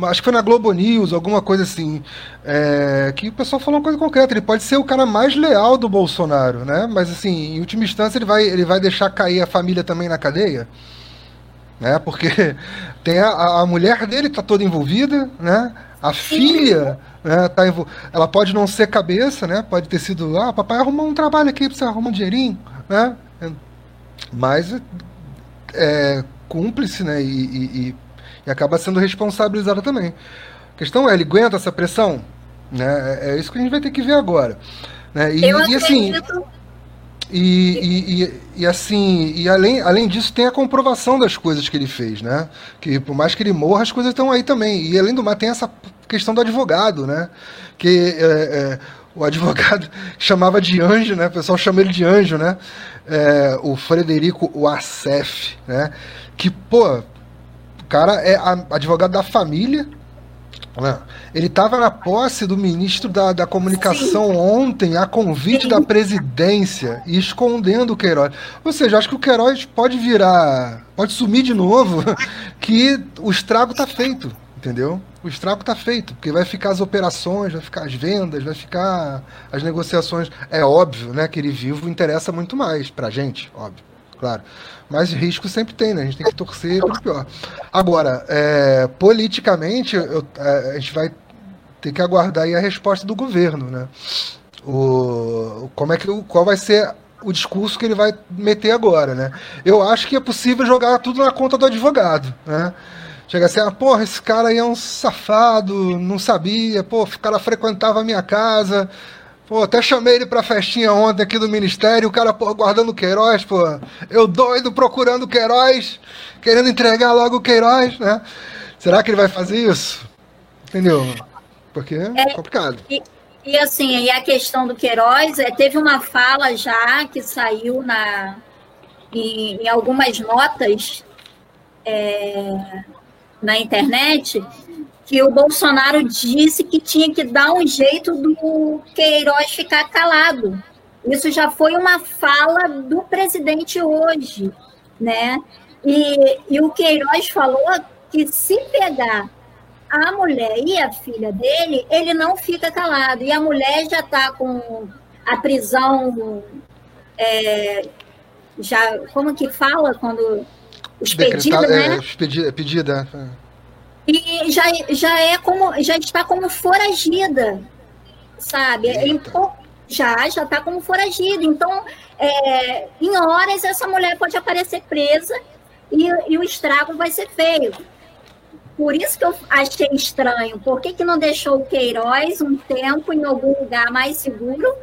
Acho que foi na Globo News, alguma coisa assim. É, que o pessoal falou uma coisa concreta. Ele pode ser o cara mais leal do Bolsonaro, né? Mas assim, em última instância, ele vai, ele vai deixar cair a família também na cadeia né? Porque tem a, a mulher dele está toda envolvida, né? A filha, né, tá envol... ela pode não ser cabeça, né? Pode ter sido, ah, papai arrumou um trabalho aqui para você arrumar um dinheirinho, né? Mas é cúmplice, né? E, e, e, acaba sendo responsabilizada também. A questão é, ele aguenta essa pressão? Né? É, é isso que a gente vai ter que ver agora. Né? E, e assim. E, e, e, e, assim, e além, além disso, tem a comprovação das coisas que ele fez, né? Que por mais que ele morra, as coisas estão aí também. E além do mais, tem essa questão do advogado, né? Que é, é, o advogado chamava de anjo, né? O pessoal chama ele de anjo, né? É, o Frederico Wassef, né? Que, pô, o cara é advogado da família, né? Ele estava na posse do ministro da, da Comunicação Sim. ontem, a convite Sim. da presidência, e escondendo o Queiroz. Ou seja, acho que o Queiroz pode virar, pode sumir de novo, que o estrago está feito, entendeu? O estrago está feito, porque vai ficar as operações, vai ficar as vendas, vai ficar as negociações. É óbvio, né, que ele vivo interessa muito mais para a gente, óbvio, claro. Mas risco sempre tem, né? A gente tem que torcer para o pior. Agora, é, politicamente, eu, é, a gente vai ter que aguardar aí a resposta do governo, né? O, como é que, qual vai ser o discurso que ele vai meter agora, né? Eu acho que é possível jogar tudo na conta do advogado, né? Chega assim, ah, porra, esse cara aí é um safado, não sabia, pô, o cara frequentava a minha casa, pô, até chamei ele pra festinha ontem aqui do Ministério, o cara, pô, guardando o Queiroz, pô, eu doido procurando o Queiroz, querendo entregar logo o Queiroz, né? Será que ele vai fazer isso? Entendeu? Porque é, é complicado. E, e assim, e a questão do Queiroz, é, teve uma fala já que saiu na, em, em algumas notas é, na internet que o Bolsonaro disse que tinha que dar um jeito do Queiroz ficar calado. Isso já foi uma fala do presidente hoje, né? E, e o Queiroz falou que se pegar a mulher e a filha dele, ele não fica calado. E a mulher já está com a prisão. É, já, como que fala quando. Expedida, né? É, expedida, pedida. É. E já, já é como. Já está como foragida, sabe? já, já está como foragida. Então, é, em horas, essa mulher pode aparecer presa e, e o estrago vai ser feio. Por isso que eu achei estranho. Por que, que não deixou o Queiroz um tempo em algum lugar mais seguro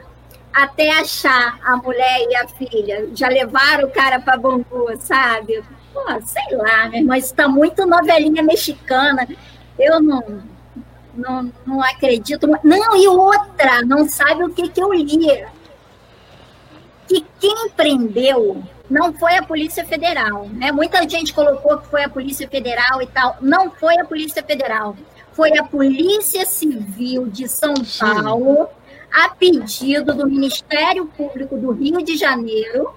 até achar a mulher e a filha? Já levaram o cara para Bangu, sabe? Pô, sei lá, meu irmão, isso está muito novelinha mexicana. Eu não, não, não acredito. Não, e outra, não sabe o que, que eu li. Que quem prendeu não foi a Polícia Federal. Né? Muita gente colocou que foi a Polícia Federal e tal. Não foi a Polícia Federal. Foi a Polícia Civil de São Paulo, a pedido do Ministério Público do Rio de Janeiro,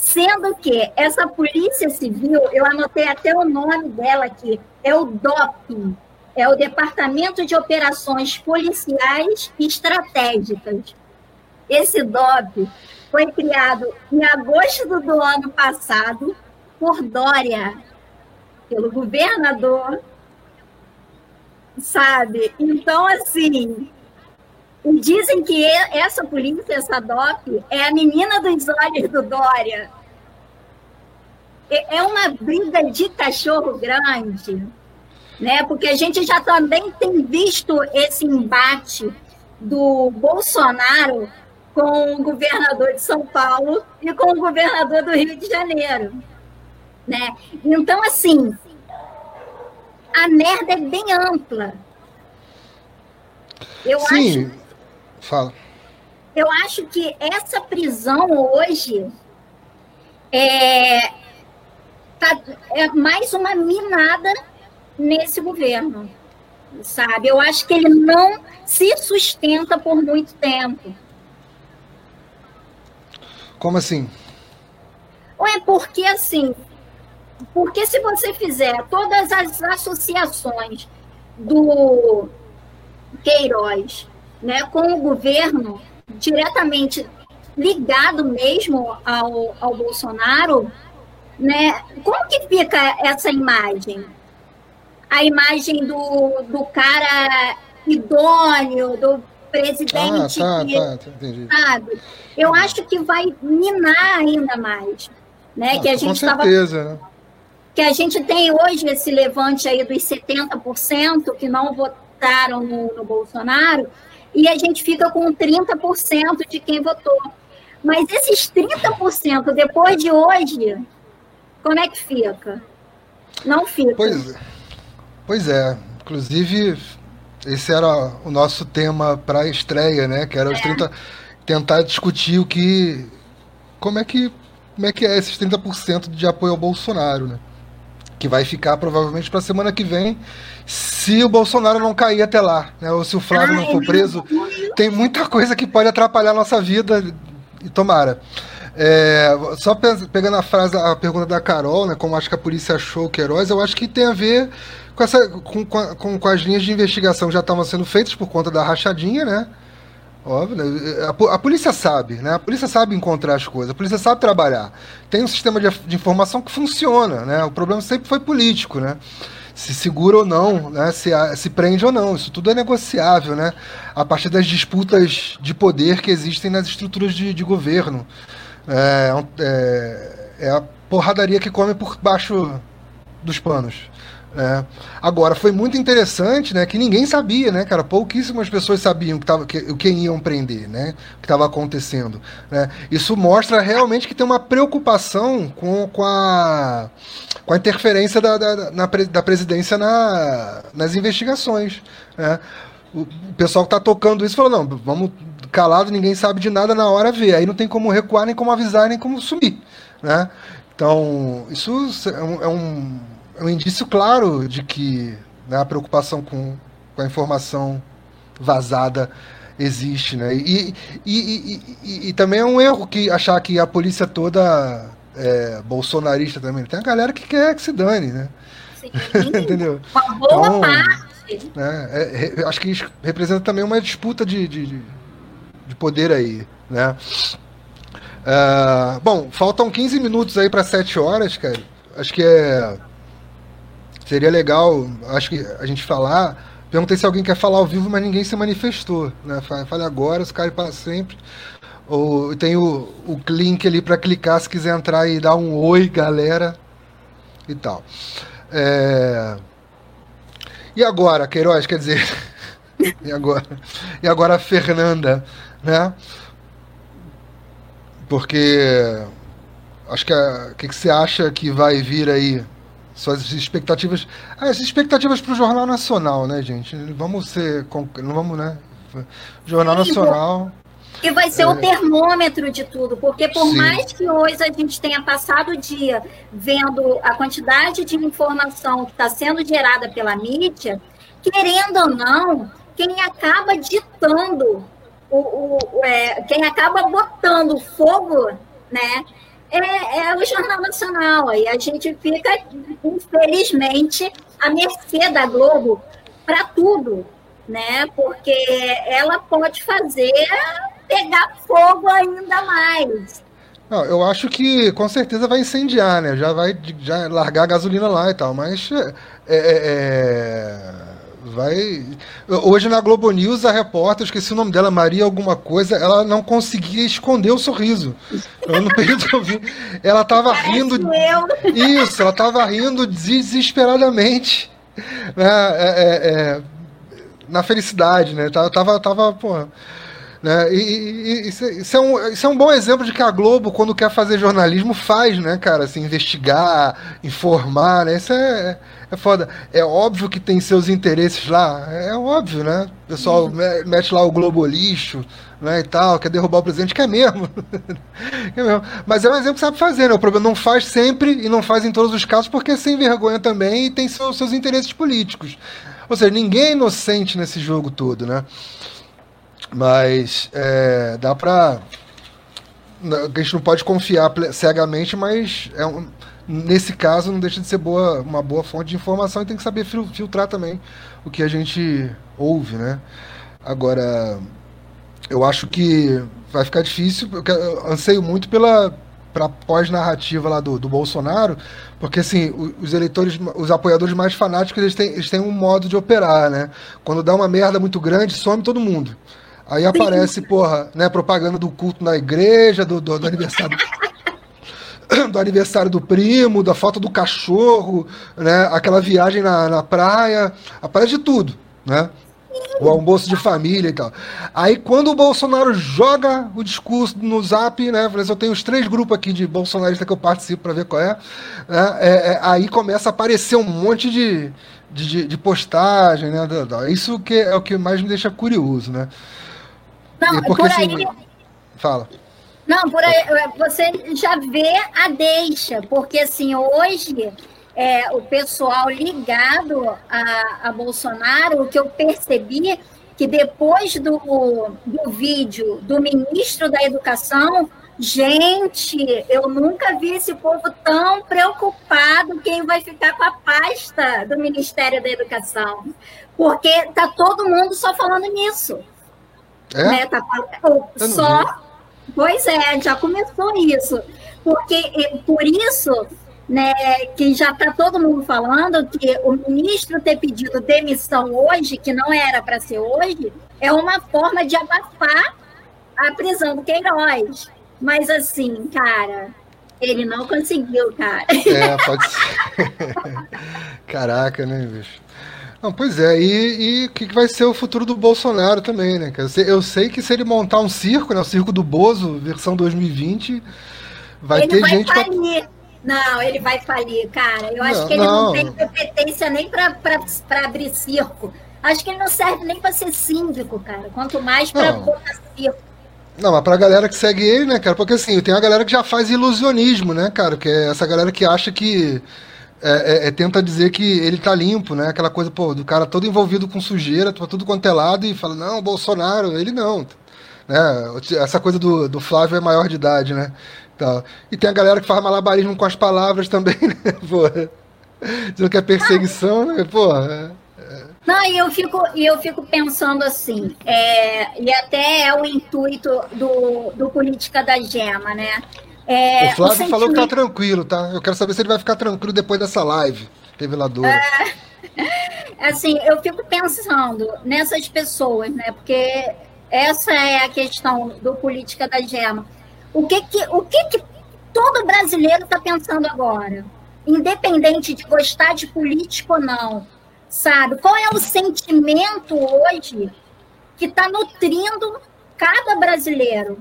sendo que essa Polícia Civil, eu anotei até o nome dela aqui, é o DOP, é o Departamento de Operações Policiais Estratégicas. Esse DOP foi criado em agosto do ano passado por Dória, pelo governador, sabe? Então, assim, dizem que essa polícia, essa DOP, é a menina dos olhos do Dória. É uma briga de cachorro grande, né? Porque a gente já também tem visto esse embate do Bolsonaro com o governador de São Paulo e com o governador do Rio de Janeiro. Né? Então, assim, a merda é bem ampla. Eu Sim, acho, fala. Eu acho que essa prisão hoje é, tá, é mais uma minada nesse governo, sabe? Eu acho que ele não se sustenta por muito tempo. Como assim? É porque assim, porque se você fizer todas as associações do Queiroz, né, com o governo diretamente ligado mesmo ao, ao Bolsonaro, né, como que fica essa imagem? A imagem do, do cara idôneo, do presidente. Ah, tá, que, tá, tá, entendi. Sabe? Eu acho que vai minar ainda mais. Né? Ah, que a gente com certeza, tava, né? Que a gente tem hoje esse levante aí dos 70% que não votaram no, no Bolsonaro, e a gente fica com 30% de quem votou. Mas esses 30% depois de hoje, como é que fica? Não fica. Pois, pois é. Inclusive, esse era o nosso tema para a estreia, né? Que era os 30 tentar discutir o que como é que como é que é esses 30% de apoio ao Bolsonaro, né? Que vai ficar provavelmente para a semana que vem, se o Bolsonaro não cair até lá, né? Ou se o Flávio não for preso, tem muita coisa que pode atrapalhar a nossa vida e tomara. É, só pegando a frase, a pergunta da Carol, né? Como acho que a polícia achou o Queiroz, eu acho que tem a ver com, essa, com, com, com as linhas de investigação já estavam sendo feitas por conta da rachadinha, né? Óbvio, né? a, polícia sabe, né? A polícia sabe encontrar as coisas, a polícia sabe trabalhar. Tem um sistema de, de informação que funciona, né? O problema sempre foi político, né? Se segura ou não, né? Se, se prende ou não. Isso tudo é negociável, né? A partir das disputas de poder que existem nas estruturas de, de governo. É, é, é a porradaria que come por baixo dos panos. É. Agora, foi muito interessante, né, que ninguém sabia, né, cara, pouquíssimas pessoas sabiam que tava, que, o que iam prender, né, o que estava acontecendo, né. Isso mostra realmente que tem uma preocupação com, com, a, com a interferência da, da, na, da presidência na, nas investigações, né. O, pessoal que está tocando isso falou, não, vamos calado, ninguém sabe de nada na hora ver, aí não tem como recuar, nem como avisar, nem como sumir, né. Então, isso é um, é um é um indício claro de que né, a preocupação com, com a informação vazada existe, né? E, e, e, e, também é um erro que achar que a polícia toda é bolsonarista também. Tem a galera que quer que se dane, né? Sim. Entendeu? Uma boa então, parte. Né, é, é, acho que isso representa também uma disputa de, de, de poder aí, né? Uh, bom, faltam 15 minutos aí para 7 horas, cara. Acho que é Seria legal, acho que a gente falar. Perguntei se alguém quer falar ao vivo, mas ninguém se manifestou. Né? Fale agora, os caras para sempre. Ou tem o, o link ali para clicar se quiser entrar e dar um oi, galera. E tal. É... E agora, Queiroz, quer dizer. e agora? E agora a Fernanda, né? Porque. Acho que. O que, que você acha que vai vir aí suas expectativas. As expectativas para o Jornal Nacional, né, gente? Vamos ser. Não vamos, né? Jornal Sim, Nacional. Que vai ser é... o termômetro de tudo, porque por Sim. mais que hoje a gente tenha passado o dia vendo a quantidade de informação que está sendo gerada pela mídia, querendo ou não, quem acaba ditando, o, o é, quem acaba botando fogo, né, é, é o Jornal Nacional. Aí a gente fica, infelizmente, à mercê da Globo para tudo, né? Porque ela pode fazer pegar fogo ainda mais. Não, eu acho que com certeza vai incendiar, né? Já vai já largar a gasolina lá e tal, mas é, é, é vai. Hoje na Globo News, a repórter, esqueci o nome dela, Maria alguma coisa, ela não conseguia esconder o sorriso. Eu, período que eu vi, ela tava rindo. Isso, ela tava rindo desesperadamente. Né, é, é, é, na felicidade, né? Tava, tava, tava pô, né? E, e, isso, isso, é um, isso é um bom exemplo de que a Globo, quando quer fazer jornalismo, faz, né, cara? Assim, investigar, informar, né? Isso é, é foda. É óbvio que tem seus interesses lá, é óbvio, né? O pessoal uhum. mete lá o Globo lixo, né, e tal, quer derrubar o presidente, quer mesmo. quer mesmo. Mas é um exemplo que sabe fazer, né? O problema não faz sempre e não faz em todos os casos, porque é sem vergonha também e tem seus, seus interesses políticos. Ou seja, ninguém é inocente nesse jogo todo, né? Mas é, dá pra. A gente não pode confiar cegamente, mas é um, nesse caso não deixa de ser boa, uma boa fonte de informação e tem que saber filtrar também o que a gente ouve, né? Agora, eu acho que vai ficar difícil, porque eu anseio muito pela pós-narrativa lá do, do Bolsonaro, porque assim, os eleitores, os apoiadores mais fanáticos, eles têm, eles têm um modo de operar, né? Quando dá uma merda muito grande, some todo mundo. Aí aparece, porra, né, propaganda do culto na igreja, do, do, do aniversário. do aniversário do primo, da foto do cachorro, né? Aquela viagem na, na praia, aparece de tudo, né? O almoço de família e tal. Aí quando o Bolsonaro joga o discurso no zap, né? Assim, eu tenho os três grupos aqui de bolsonaristas que eu participo para ver qual é, né? É, é, Aí começa a aparecer um monte de, de, de postagem, né? Isso que é o que mais me deixa curioso, né? Não, porque, por assim, aí. Assim, fala. Não, por aí, é, você já vê a deixa, porque assim, hoje é, o pessoal ligado a, a Bolsonaro, o que eu percebi que depois do, do vídeo do ministro da Educação, Gente, eu nunca vi esse povo tão preocupado quem vai ficar com a pasta do Ministério da Educação. Porque tá todo mundo só falando nisso. É? Né? Tá, só. Pois é, já começou isso. Porque por isso né, que já está todo mundo falando que o ministro ter pedido demissão hoje, que não era para ser hoje, é uma forma de abafar a prisão do Queiroz. Mas assim, cara, ele não conseguiu, cara. É, pode ser. Caraca, né, bicho? Não, pois é, e o que, que vai ser o futuro do Bolsonaro também, né? Eu sei, eu sei que se ele montar um circo, né, o circo do Bozo, versão 2020, vai ele ter vai gente. Falir. Pra... Não, ele vai falir, cara. Eu acho não, que ele não, não tem competência nem para abrir circo. Acho que ele não serve nem para ser síndico, cara. Quanto mais para circo. Não, mas pra galera que segue ele, né, cara? Porque assim, tem a galera que já faz ilusionismo, né, cara? Que é essa galera que acha que. É, é, é, tenta dizer que ele tá limpo, né? Aquela coisa, pô, do cara todo envolvido com sujeira, tudo quanto é lado, e fala, não, Bolsonaro, ele não. Né? Essa coisa do, do Flávio é maior de idade, né? Então, e tem a galera que faz malabarismo com as palavras também, né? Pô, dizendo que é perseguição, né? Pô, é, não, e eu fico, e eu fico pensando assim, é, e até é o intuito do, do Política da Gema, né? É, o Flávio o sentimento... falou que tá tranquilo, tá? Eu quero saber se ele vai ficar tranquilo depois dessa live reveladora. É, assim, eu fico pensando nessas pessoas, né? Porque essa é a questão do Política da Gema. O que que, o que, que todo brasileiro está pensando agora? Independente de gostar de político ou não sabe? Qual é o sentimento hoje que está nutrindo cada brasileiro?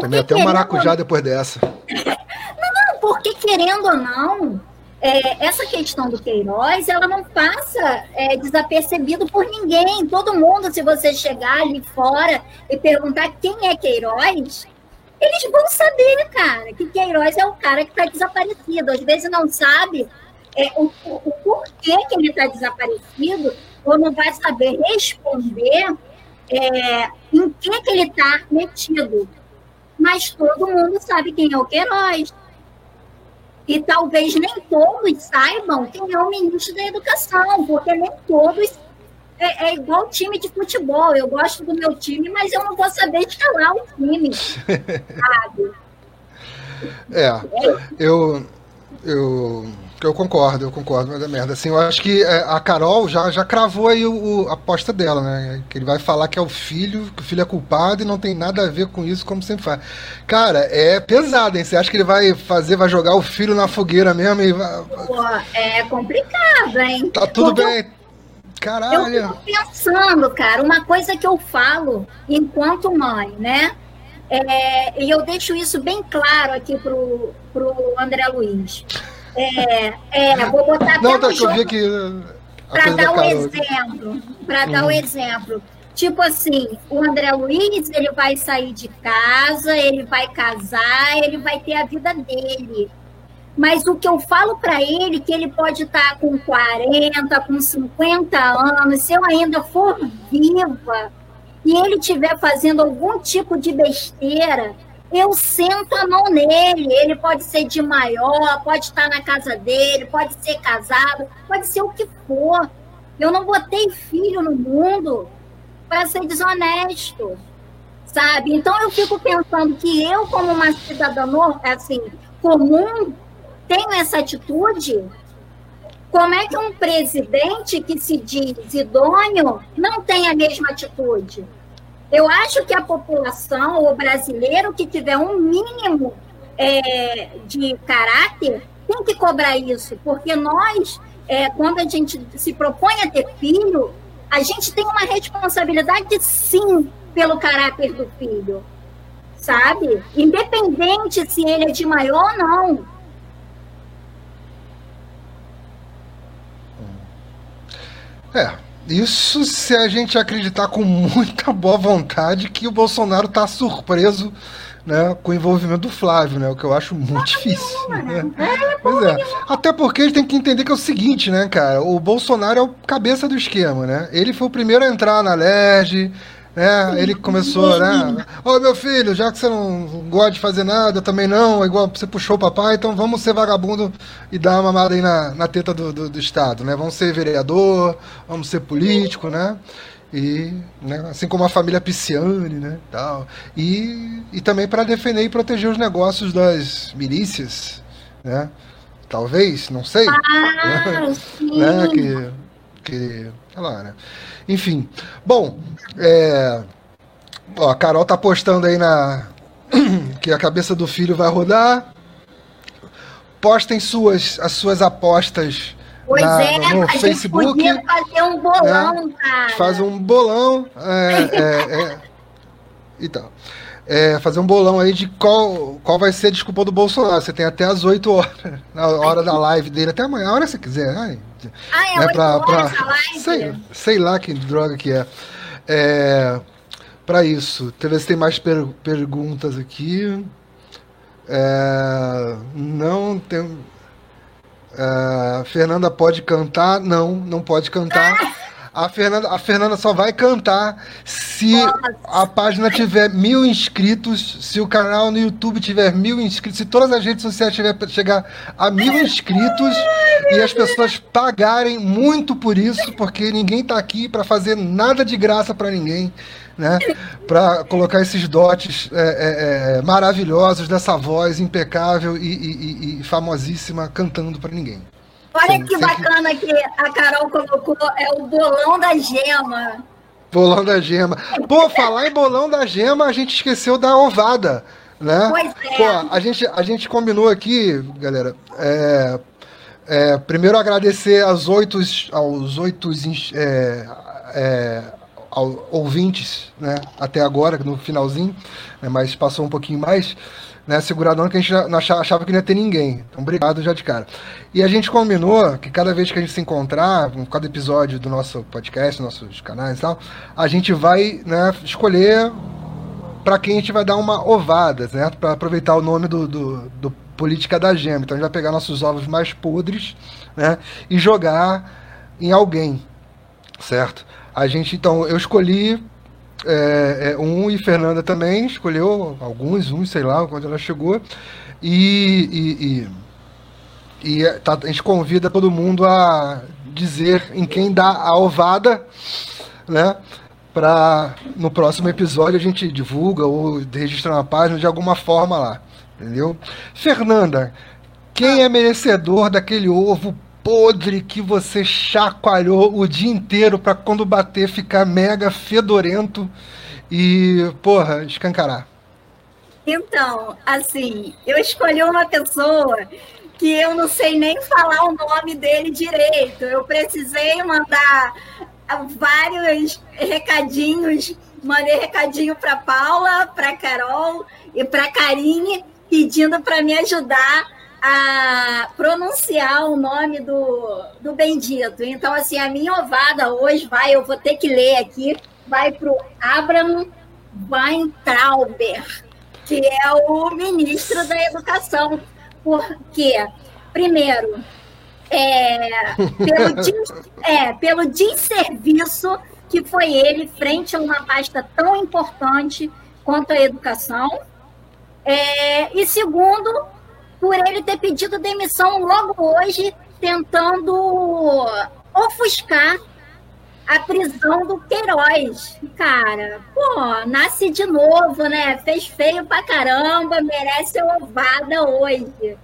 Também até um maracujá depois dessa. não, não, porque querendo ou não, é, essa questão do Queiroz, ela não passa é, desapercebido por ninguém. Todo mundo, se você chegar ali fora e perguntar quem é Queiroz, eles vão saber, cara, que Queiroz é o cara que está desaparecido. Às vezes não sabe é, o, o, o porquê que ele está desaparecido, ou não vai saber responder é, em que, que ele está metido. Mas todo mundo sabe quem é o Queiroz. E talvez nem todos saibam quem é o ministro da Educação, porque nem todos é, é, igual time de futebol. Eu gosto do meu time, mas eu não vou saber escalar o time. sabe? É, eu, eu eu concordo, eu concordo, mas é merda. Assim, eu acho que é, a Carol já, já cravou aí o, o, a aposta dela, né? Que ele vai falar que é o filho, que o filho é culpado e não tem nada a ver com isso, como sempre faz. Cara, é pesado, hein? Você acha que ele vai fazer, vai jogar o filho na fogueira mesmo e vai... Pô, é complicado, hein? Tá tudo Porque bem. Eu... Caralho. Eu fico pensando, cara, uma coisa que eu falo enquanto mãe, né? É, e eu deixo isso bem claro aqui pro, pro André Luiz. É, é, vou botar até Não, tá, vi que para dar um exemplo, para dar o um exemplo. Tipo assim, o André Luiz, ele vai sair de casa, ele vai casar, ele vai ter a vida dele. Mas o que eu falo para ele, que ele pode estar tá com 40, com 50 anos, se eu ainda for viva, e ele estiver fazendo algum tipo de besteira, eu sento a mão nele. Ele pode ser de maior, pode estar na casa dele, pode ser casado, pode ser o que for. Eu não botei filho no mundo para ser desonesto, sabe? Então eu fico pensando que eu, como uma cidadã assim, comum, tenho essa atitude. Como é que um presidente que se diz idôneo não tem a mesma atitude? Eu acho que a população, o brasileiro que tiver um mínimo é, de caráter, tem que cobrar isso, porque nós, é, quando a gente se propõe a ter filho, a gente tem uma responsabilidade, sim, pelo caráter do filho, sabe? Independente se ele é de maior ou não. É, isso se a gente acreditar com muita boa vontade que o Bolsonaro está surpreso né, com o envolvimento do Flávio, né? O que eu acho muito difícil. Né? Pois é. Até porque a gente tem que entender que é o seguinte, né, cara? O Bolsonaro é o cabeça do esquema, né? Ele foi o primeiro a entrar na LERJ, né? Ele começou, né? Ô oh, meu filho, já que você não gosta de fazer nada, eu também não, igual você puxou o papai, então vamos ser vagabundo e dar uma mamada aí na, na teta do, do, do Estado, né? Vamos ser vereador, vamos ser político, né? E, né, assim como a família Pisciani, né, tal. E, e também para defender e proteger os negócios das milícias, né? Talvez, não sei. Ah, né? sim. né? Que, que, sei lá, né? Enfim, bom, é, ó, a Carol tá postando aí na que a cabeça do filho vai rodar. Postem suas as suas apostas Pois na- é, no gente Facebook. podia fazer um bolão, cara. Faz um bolão. É, é, é, então. É, fazer um bolão aí de qual, qual vai ser a desculpa do Bolsonaro. Você tem até as 8 horas, na hora da live dele, até amanhã, a hora que você quiser. Ai, Ah, é né, pra- pra- sei, sei lá que droga que é. é para isso, deixa eu ver se tem mais per- perguntas aqui. É, não tem. é, Fernanda pode cantar? Não, não pode cantar. A Fernanda, a Fernanda só vai cantar se a página tiver mil inscritos, se o canal no YouTube tiver mil inscritos, se todas as redes sociais tiver chegar a mil inscritos e as pessoas pagarem muito por isso, porque ninguém tá aqui para fazer nada de graça para ninguém, né? Para colocar esses dotes é, é, é, maravilhosos dessa voz impecável e- e- e famosíssima cantando para ninguém. Olha que- bacana que a Carol colocou, é o bolão da gema. Bolão da Gema. Pô, falar em bolão da Gema, a gente esqueceu da ovada, né? Pois é. Pô, a gente, a gente combinou aqui, galera. é, é, primeiro agradecer aos oito, aos oito é, é, ao- ouvintes, né? Até agora, no finalzinho, né, mas passou um pouquinho mais. Né, seguradão que a gente não achava, achava que não ia ter ninguém. Então, obrigado já de cara. E a gente combinou que cada vez que a gente se encontrar, em cada episódio do nosso podcast, nossos canais e tal, a gente vai né, escolher para quem a gente vai dar uma ovada, né? Para aproveitar o nome do, do, do Política da Gema. Então a gente vai pegar nossos ovos mais podres, né? E jogar em alguém, certo? A gente, então, eu escolhi é, é, um e Fernanda também escolheu alguns, uns, sei lá, quando ela chegou. E, e, e, e, é, tá, a gente convida todo mundo a dizer em quem dá a ovada, né? Para no próximo episódio a gente divulga ou registra na página de alguma forma lá, entendeu? Fernanda, quem é merecedor daquele ovo podre que você chacoalhou o dia inteiro para quando bater ficar mega fedorento e, porra, escancarar? Então, assim, eu escolhi uma pessoa que eu não sei nem falar o nome dele direito. Eu precisei mandar vários recadinhos. Mandei recadinho para Paula, para Carol e para Karine, pedindo para me ajudar a pronunciar o nome do, do bendito. Então, assim, a minha ovada hoje vai, eu vou ter que ler aqui, vai para o Abraham Weintrauber, que é o ministro da Educação. Porque, primeiro, é, pelo, é, pelo desserviço que foi ele frente a uma pasta tão importante quanto a educação. É, e segundo, por ele ter pedido demissão logo hoje, tentando ofuscar a prisão do Queiroz. Cara, pô, nasce de novo, né? Fez feio pra caramba, merece ovada hoje.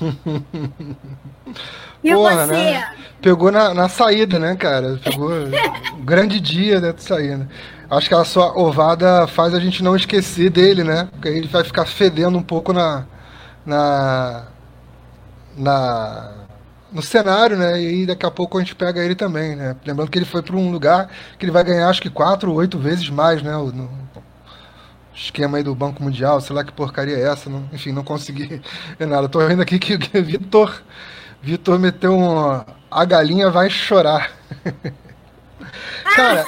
E Porra, você? né? Pegou na, na saída, né, cara? Pegou um grande dia né, de saída. Acho que a sua ovada faz a gente não esquecer dele, né? Porque aí ele vai ficar fedendo um pouco na. Na. na no cenário, né? E daqui a pouco a gente pega ele também, né? Lembrando que ele foi para um lugar que ele vai ganhar acho que quatro ou oito vezes mais, né? o- No esquema aí do Banco Mundial, sei lá que porcaria é essa, não- enfim, não consegui ver nada. Tô vendo aqui que o Vitor, Vitor meteu um, a galinha vai chorar. Cara,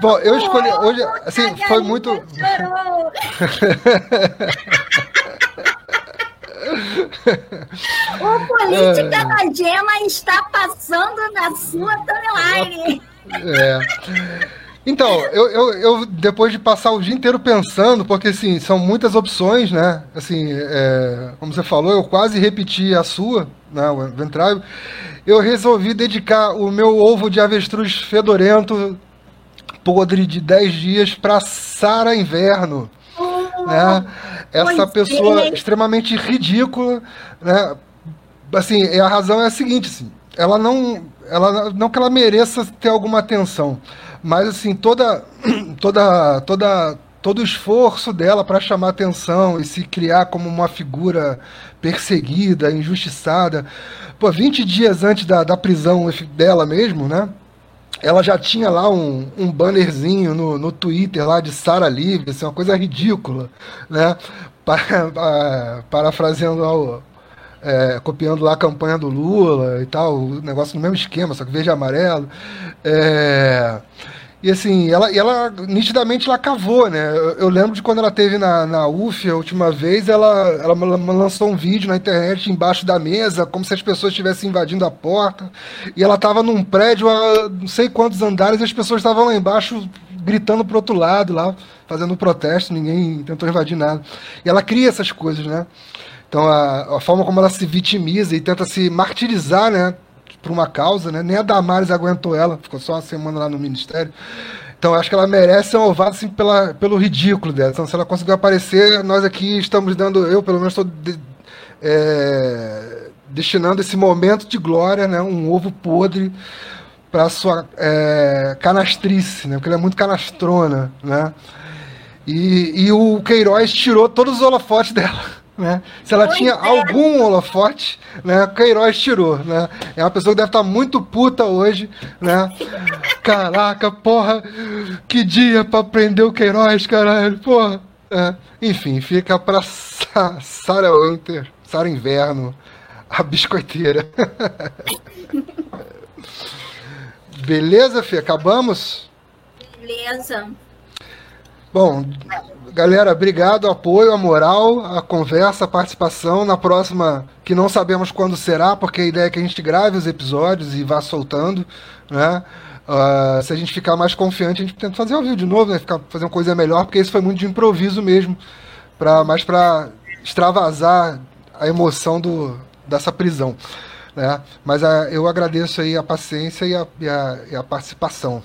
bom, eu escolhi hoje, assim, foi muito. O Política é. da Gema está passando na sua timeline. É. Então, eu, eu, eu, depois de passar o dia inteiro pensando, porque assim, são muitas opções, né? Assim, é, como você falou, eu quase repeti a sua, né, o Ventralho. Eu resolvi dedicar o meu ovo de avestruz fedorento, podre de 10 dias, para Sara Inverno. Oh, né? Essa pessoa é. extremamente ridícula, né? Assim, a razão é a seguinte, assim, ela não, ela não que ela mereça ter alguma atenção, mas assim toda toda toda todo o esforço dela para chamar atenção e se criar como uma figura perseguida, injustiçada. Pô, 20 dias antes da, da prisão dela mesmo, né? Ela já tinha lá um, um bannerzinho no, no Twitter lá de Sara Livre, assim, uma coisa ridícula, né? Para, parafraseando ao, é, copiando lá a campanha do Lula e tal, o negócio no mesmo esquema, só que verde e amarelo. É, e assim, ela, ela nitidamente ela cavou, né? Eu, eu, lembro de quando ela teve na, na UF a última vez, ela, ela lançou um vídeo na internet embaixo da mesa, como se as pessoas estivessem invadindo a porta. E ela estava num prédio a não sei quantos andares e as pessoas estavam lá embaixo gritando pro outro lado lá, fazendo um protesto, ninguém tentou invadir nada. E ela cria essas coisas, né? Então, a, a, forma como ela se vitimiza e tenta se martirizar, né? Por uma causa, né? Nem a Damares aguentou ela, ficou só uma semana lá no ministério. Então, acho que ela merece um ovado assim, pela, pelo ridículo dela. Então, se ela conseguiu aparecer, nós aqui estamos dando, eu pelo menos estou de, é, destinando esse momento de glória, né? Um ovo podre para sua é, canastrice, né? Porque ela é muito canastrona, né? E, e o Queiroz tirou todos os holofotes dela. Né? Se ela pois tinha é. algum holofote, né? Queiroz tirou, né? É uma pessoa que deve estar muito puta hoje, né? Caraca, porra, que dia pra prender o Queiroz, caralho, porra. É. Enfim, fica pra Sa Sara Hunter, Sara Inverno, a biscoiteira. Beleza, Fê? Acabamos? Beleza. Bom, galera, obrigado, apoio, a moral, a conversa, a participação. Na próxima, que não sabemos quando será, porque a ideia é que a gente grave os episódios e vá soltando, né? Uh, se a gente ficar mais confiante, a gente tenta fazer ao vivo de novo, né? Ficar, fazer uma coisa melhor, porque isso foi muito de improviso mesmo, pra, mais para extravasar a emoção do, dessa prisão. Né? Mas uh, eu agradeço aí a paciência e a, e a, e a participação.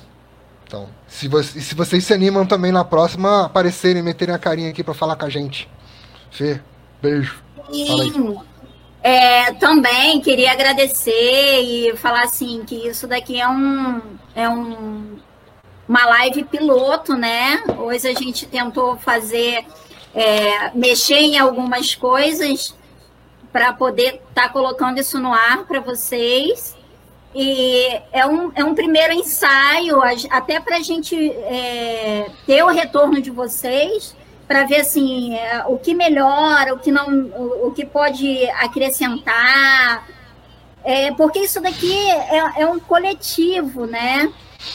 Então, se, você, se vocês se animam também na próxima, aparecerem, meterem a carinha aqui para falar com a gente. Fê, beijo. Sim. É, também queria agradecer e falar assim que isso daqui é um é um uma live piloto, né? Hoje a gente tentou fazer é, mexer em algumas coisas para poder estar tá colocando isso no ar para vocês. E é um, é um primeiro ensaio, até para a gente é, ter o retorno de vocês, para ver assim, é, o que melhora, o que não, o, o que pode acrescentar. É, porque isso daqui é, é um coletivo, né?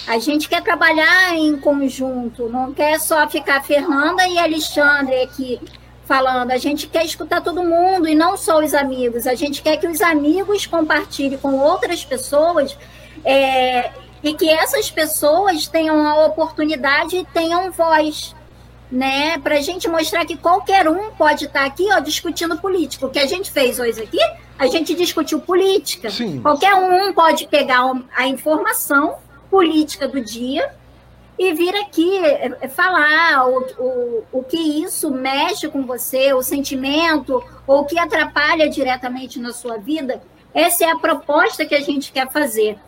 A gente quer trabalhar em conjunto, não quer só ficar Fernanda e Alexandre aqui falando, a gente quer escutar todo mundo e não só os amigos. A gente quer que os amigos compartilhem com outras pessoas é, e que essas pessoas tenham a oportunidade e tenham voz. Né, para a gente mostrar que qualquer um pode estar aqui ó, discutindo política. O que a gente fez hoje aqui, a gente discutiu política. Sim. Qualquer um pode pegar a informação política do dia e vir aqui é, é, falar o, o, o que isso mexe com você, o sentimento, ou o que atrapalha diretamente na sua vida. Essa é a proposta que a gente quer fazer.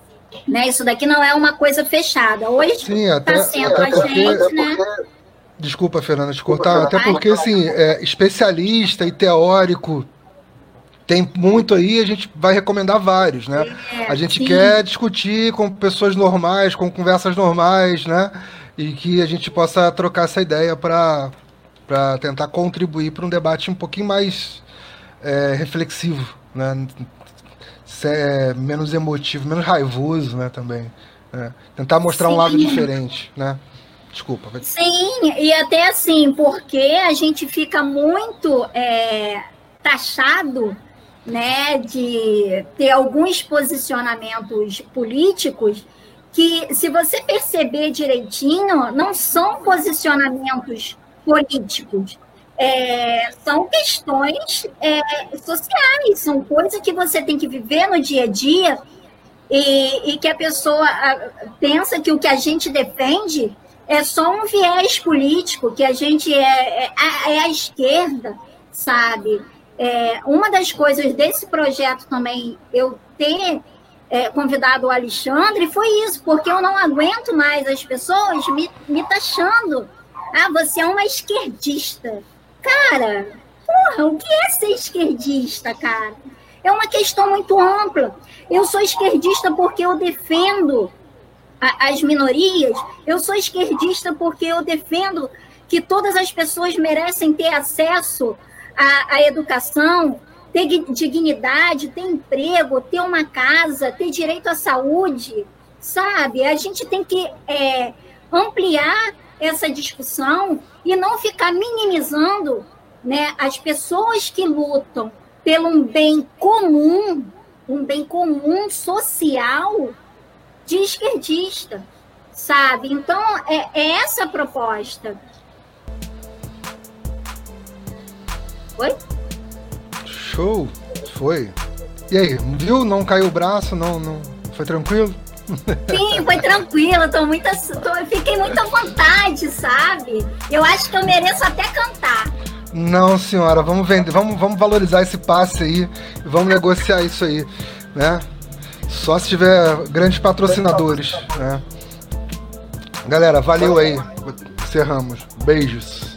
Né? Isso daqui não é uma coisa fechada. Hoje está sendo a porque, gente, né? Desculpa, Fernanda, te cortar, até porque assim, é, especialista e teórico tem muito aí, a gente vai recomendar vários, né? É, a gente sim. quer discutir com pessoas normais, com conversas normais, né? E que a gente possa trocar essa ideia para tentar contribuir para um debate um pouquinho mais é, reflexivo, né? É menos emotivo, menos raivoso, né? Também. Né? Tentar mostrar sim. um lado diferente, né? Desculpa. Sim, e até assim, porque a gente fica muito é, taxado né, de ter alguns posicionamentos políticos que, se você perceber direitinho, não são posicionamentos políticos, é, são questões é, sociais, são coisas que você tem que viver no dia a dia e, e que a pessoa pensa que o que a gente defende é só um viés político, que a gente é, é, é a esquerda, sabe? É, uma das coisas desse projeto também, eu ter é, convidado o Alexandre, foi isso, porque eu não aguento mais as pessoas me, me taxando. Ah, você é uma esquerdista. Cara, porra, o que é ser esquerdista, cara? É uma questão muito ampla. Eu sou esquerdista porque eu defendo a, as minorias, eu sou esquerdista porque eu defendo que todas as pessoas merecem ter acesso à, à educação, ter dignidade, ter emprego, ter uma casa, ter direito à saúde, sabe? A gente tem que é, ampliar essa discussão e não ficar minimizando né, as pessoas que lutam pelo um bem comum, um bem comum social de esquerdista, sabe? Então, é, é essa a proposta. Oi? Show! Foi. E aí, viu? Não caiu o braço, não, não... foi tranquilo? Sim, foi tranquilo, tô muito, tô, fiquei muito à vontade, sabe? Eu acho que eu mereço até cantar. Não, senhora, vamos vender, vamos, vamos valorizar esse passe aí, vamos negociar isso aí, né? Só se tiver grandes patrocinadores, né? Galera, valeu aí. Encerramos. Beijos.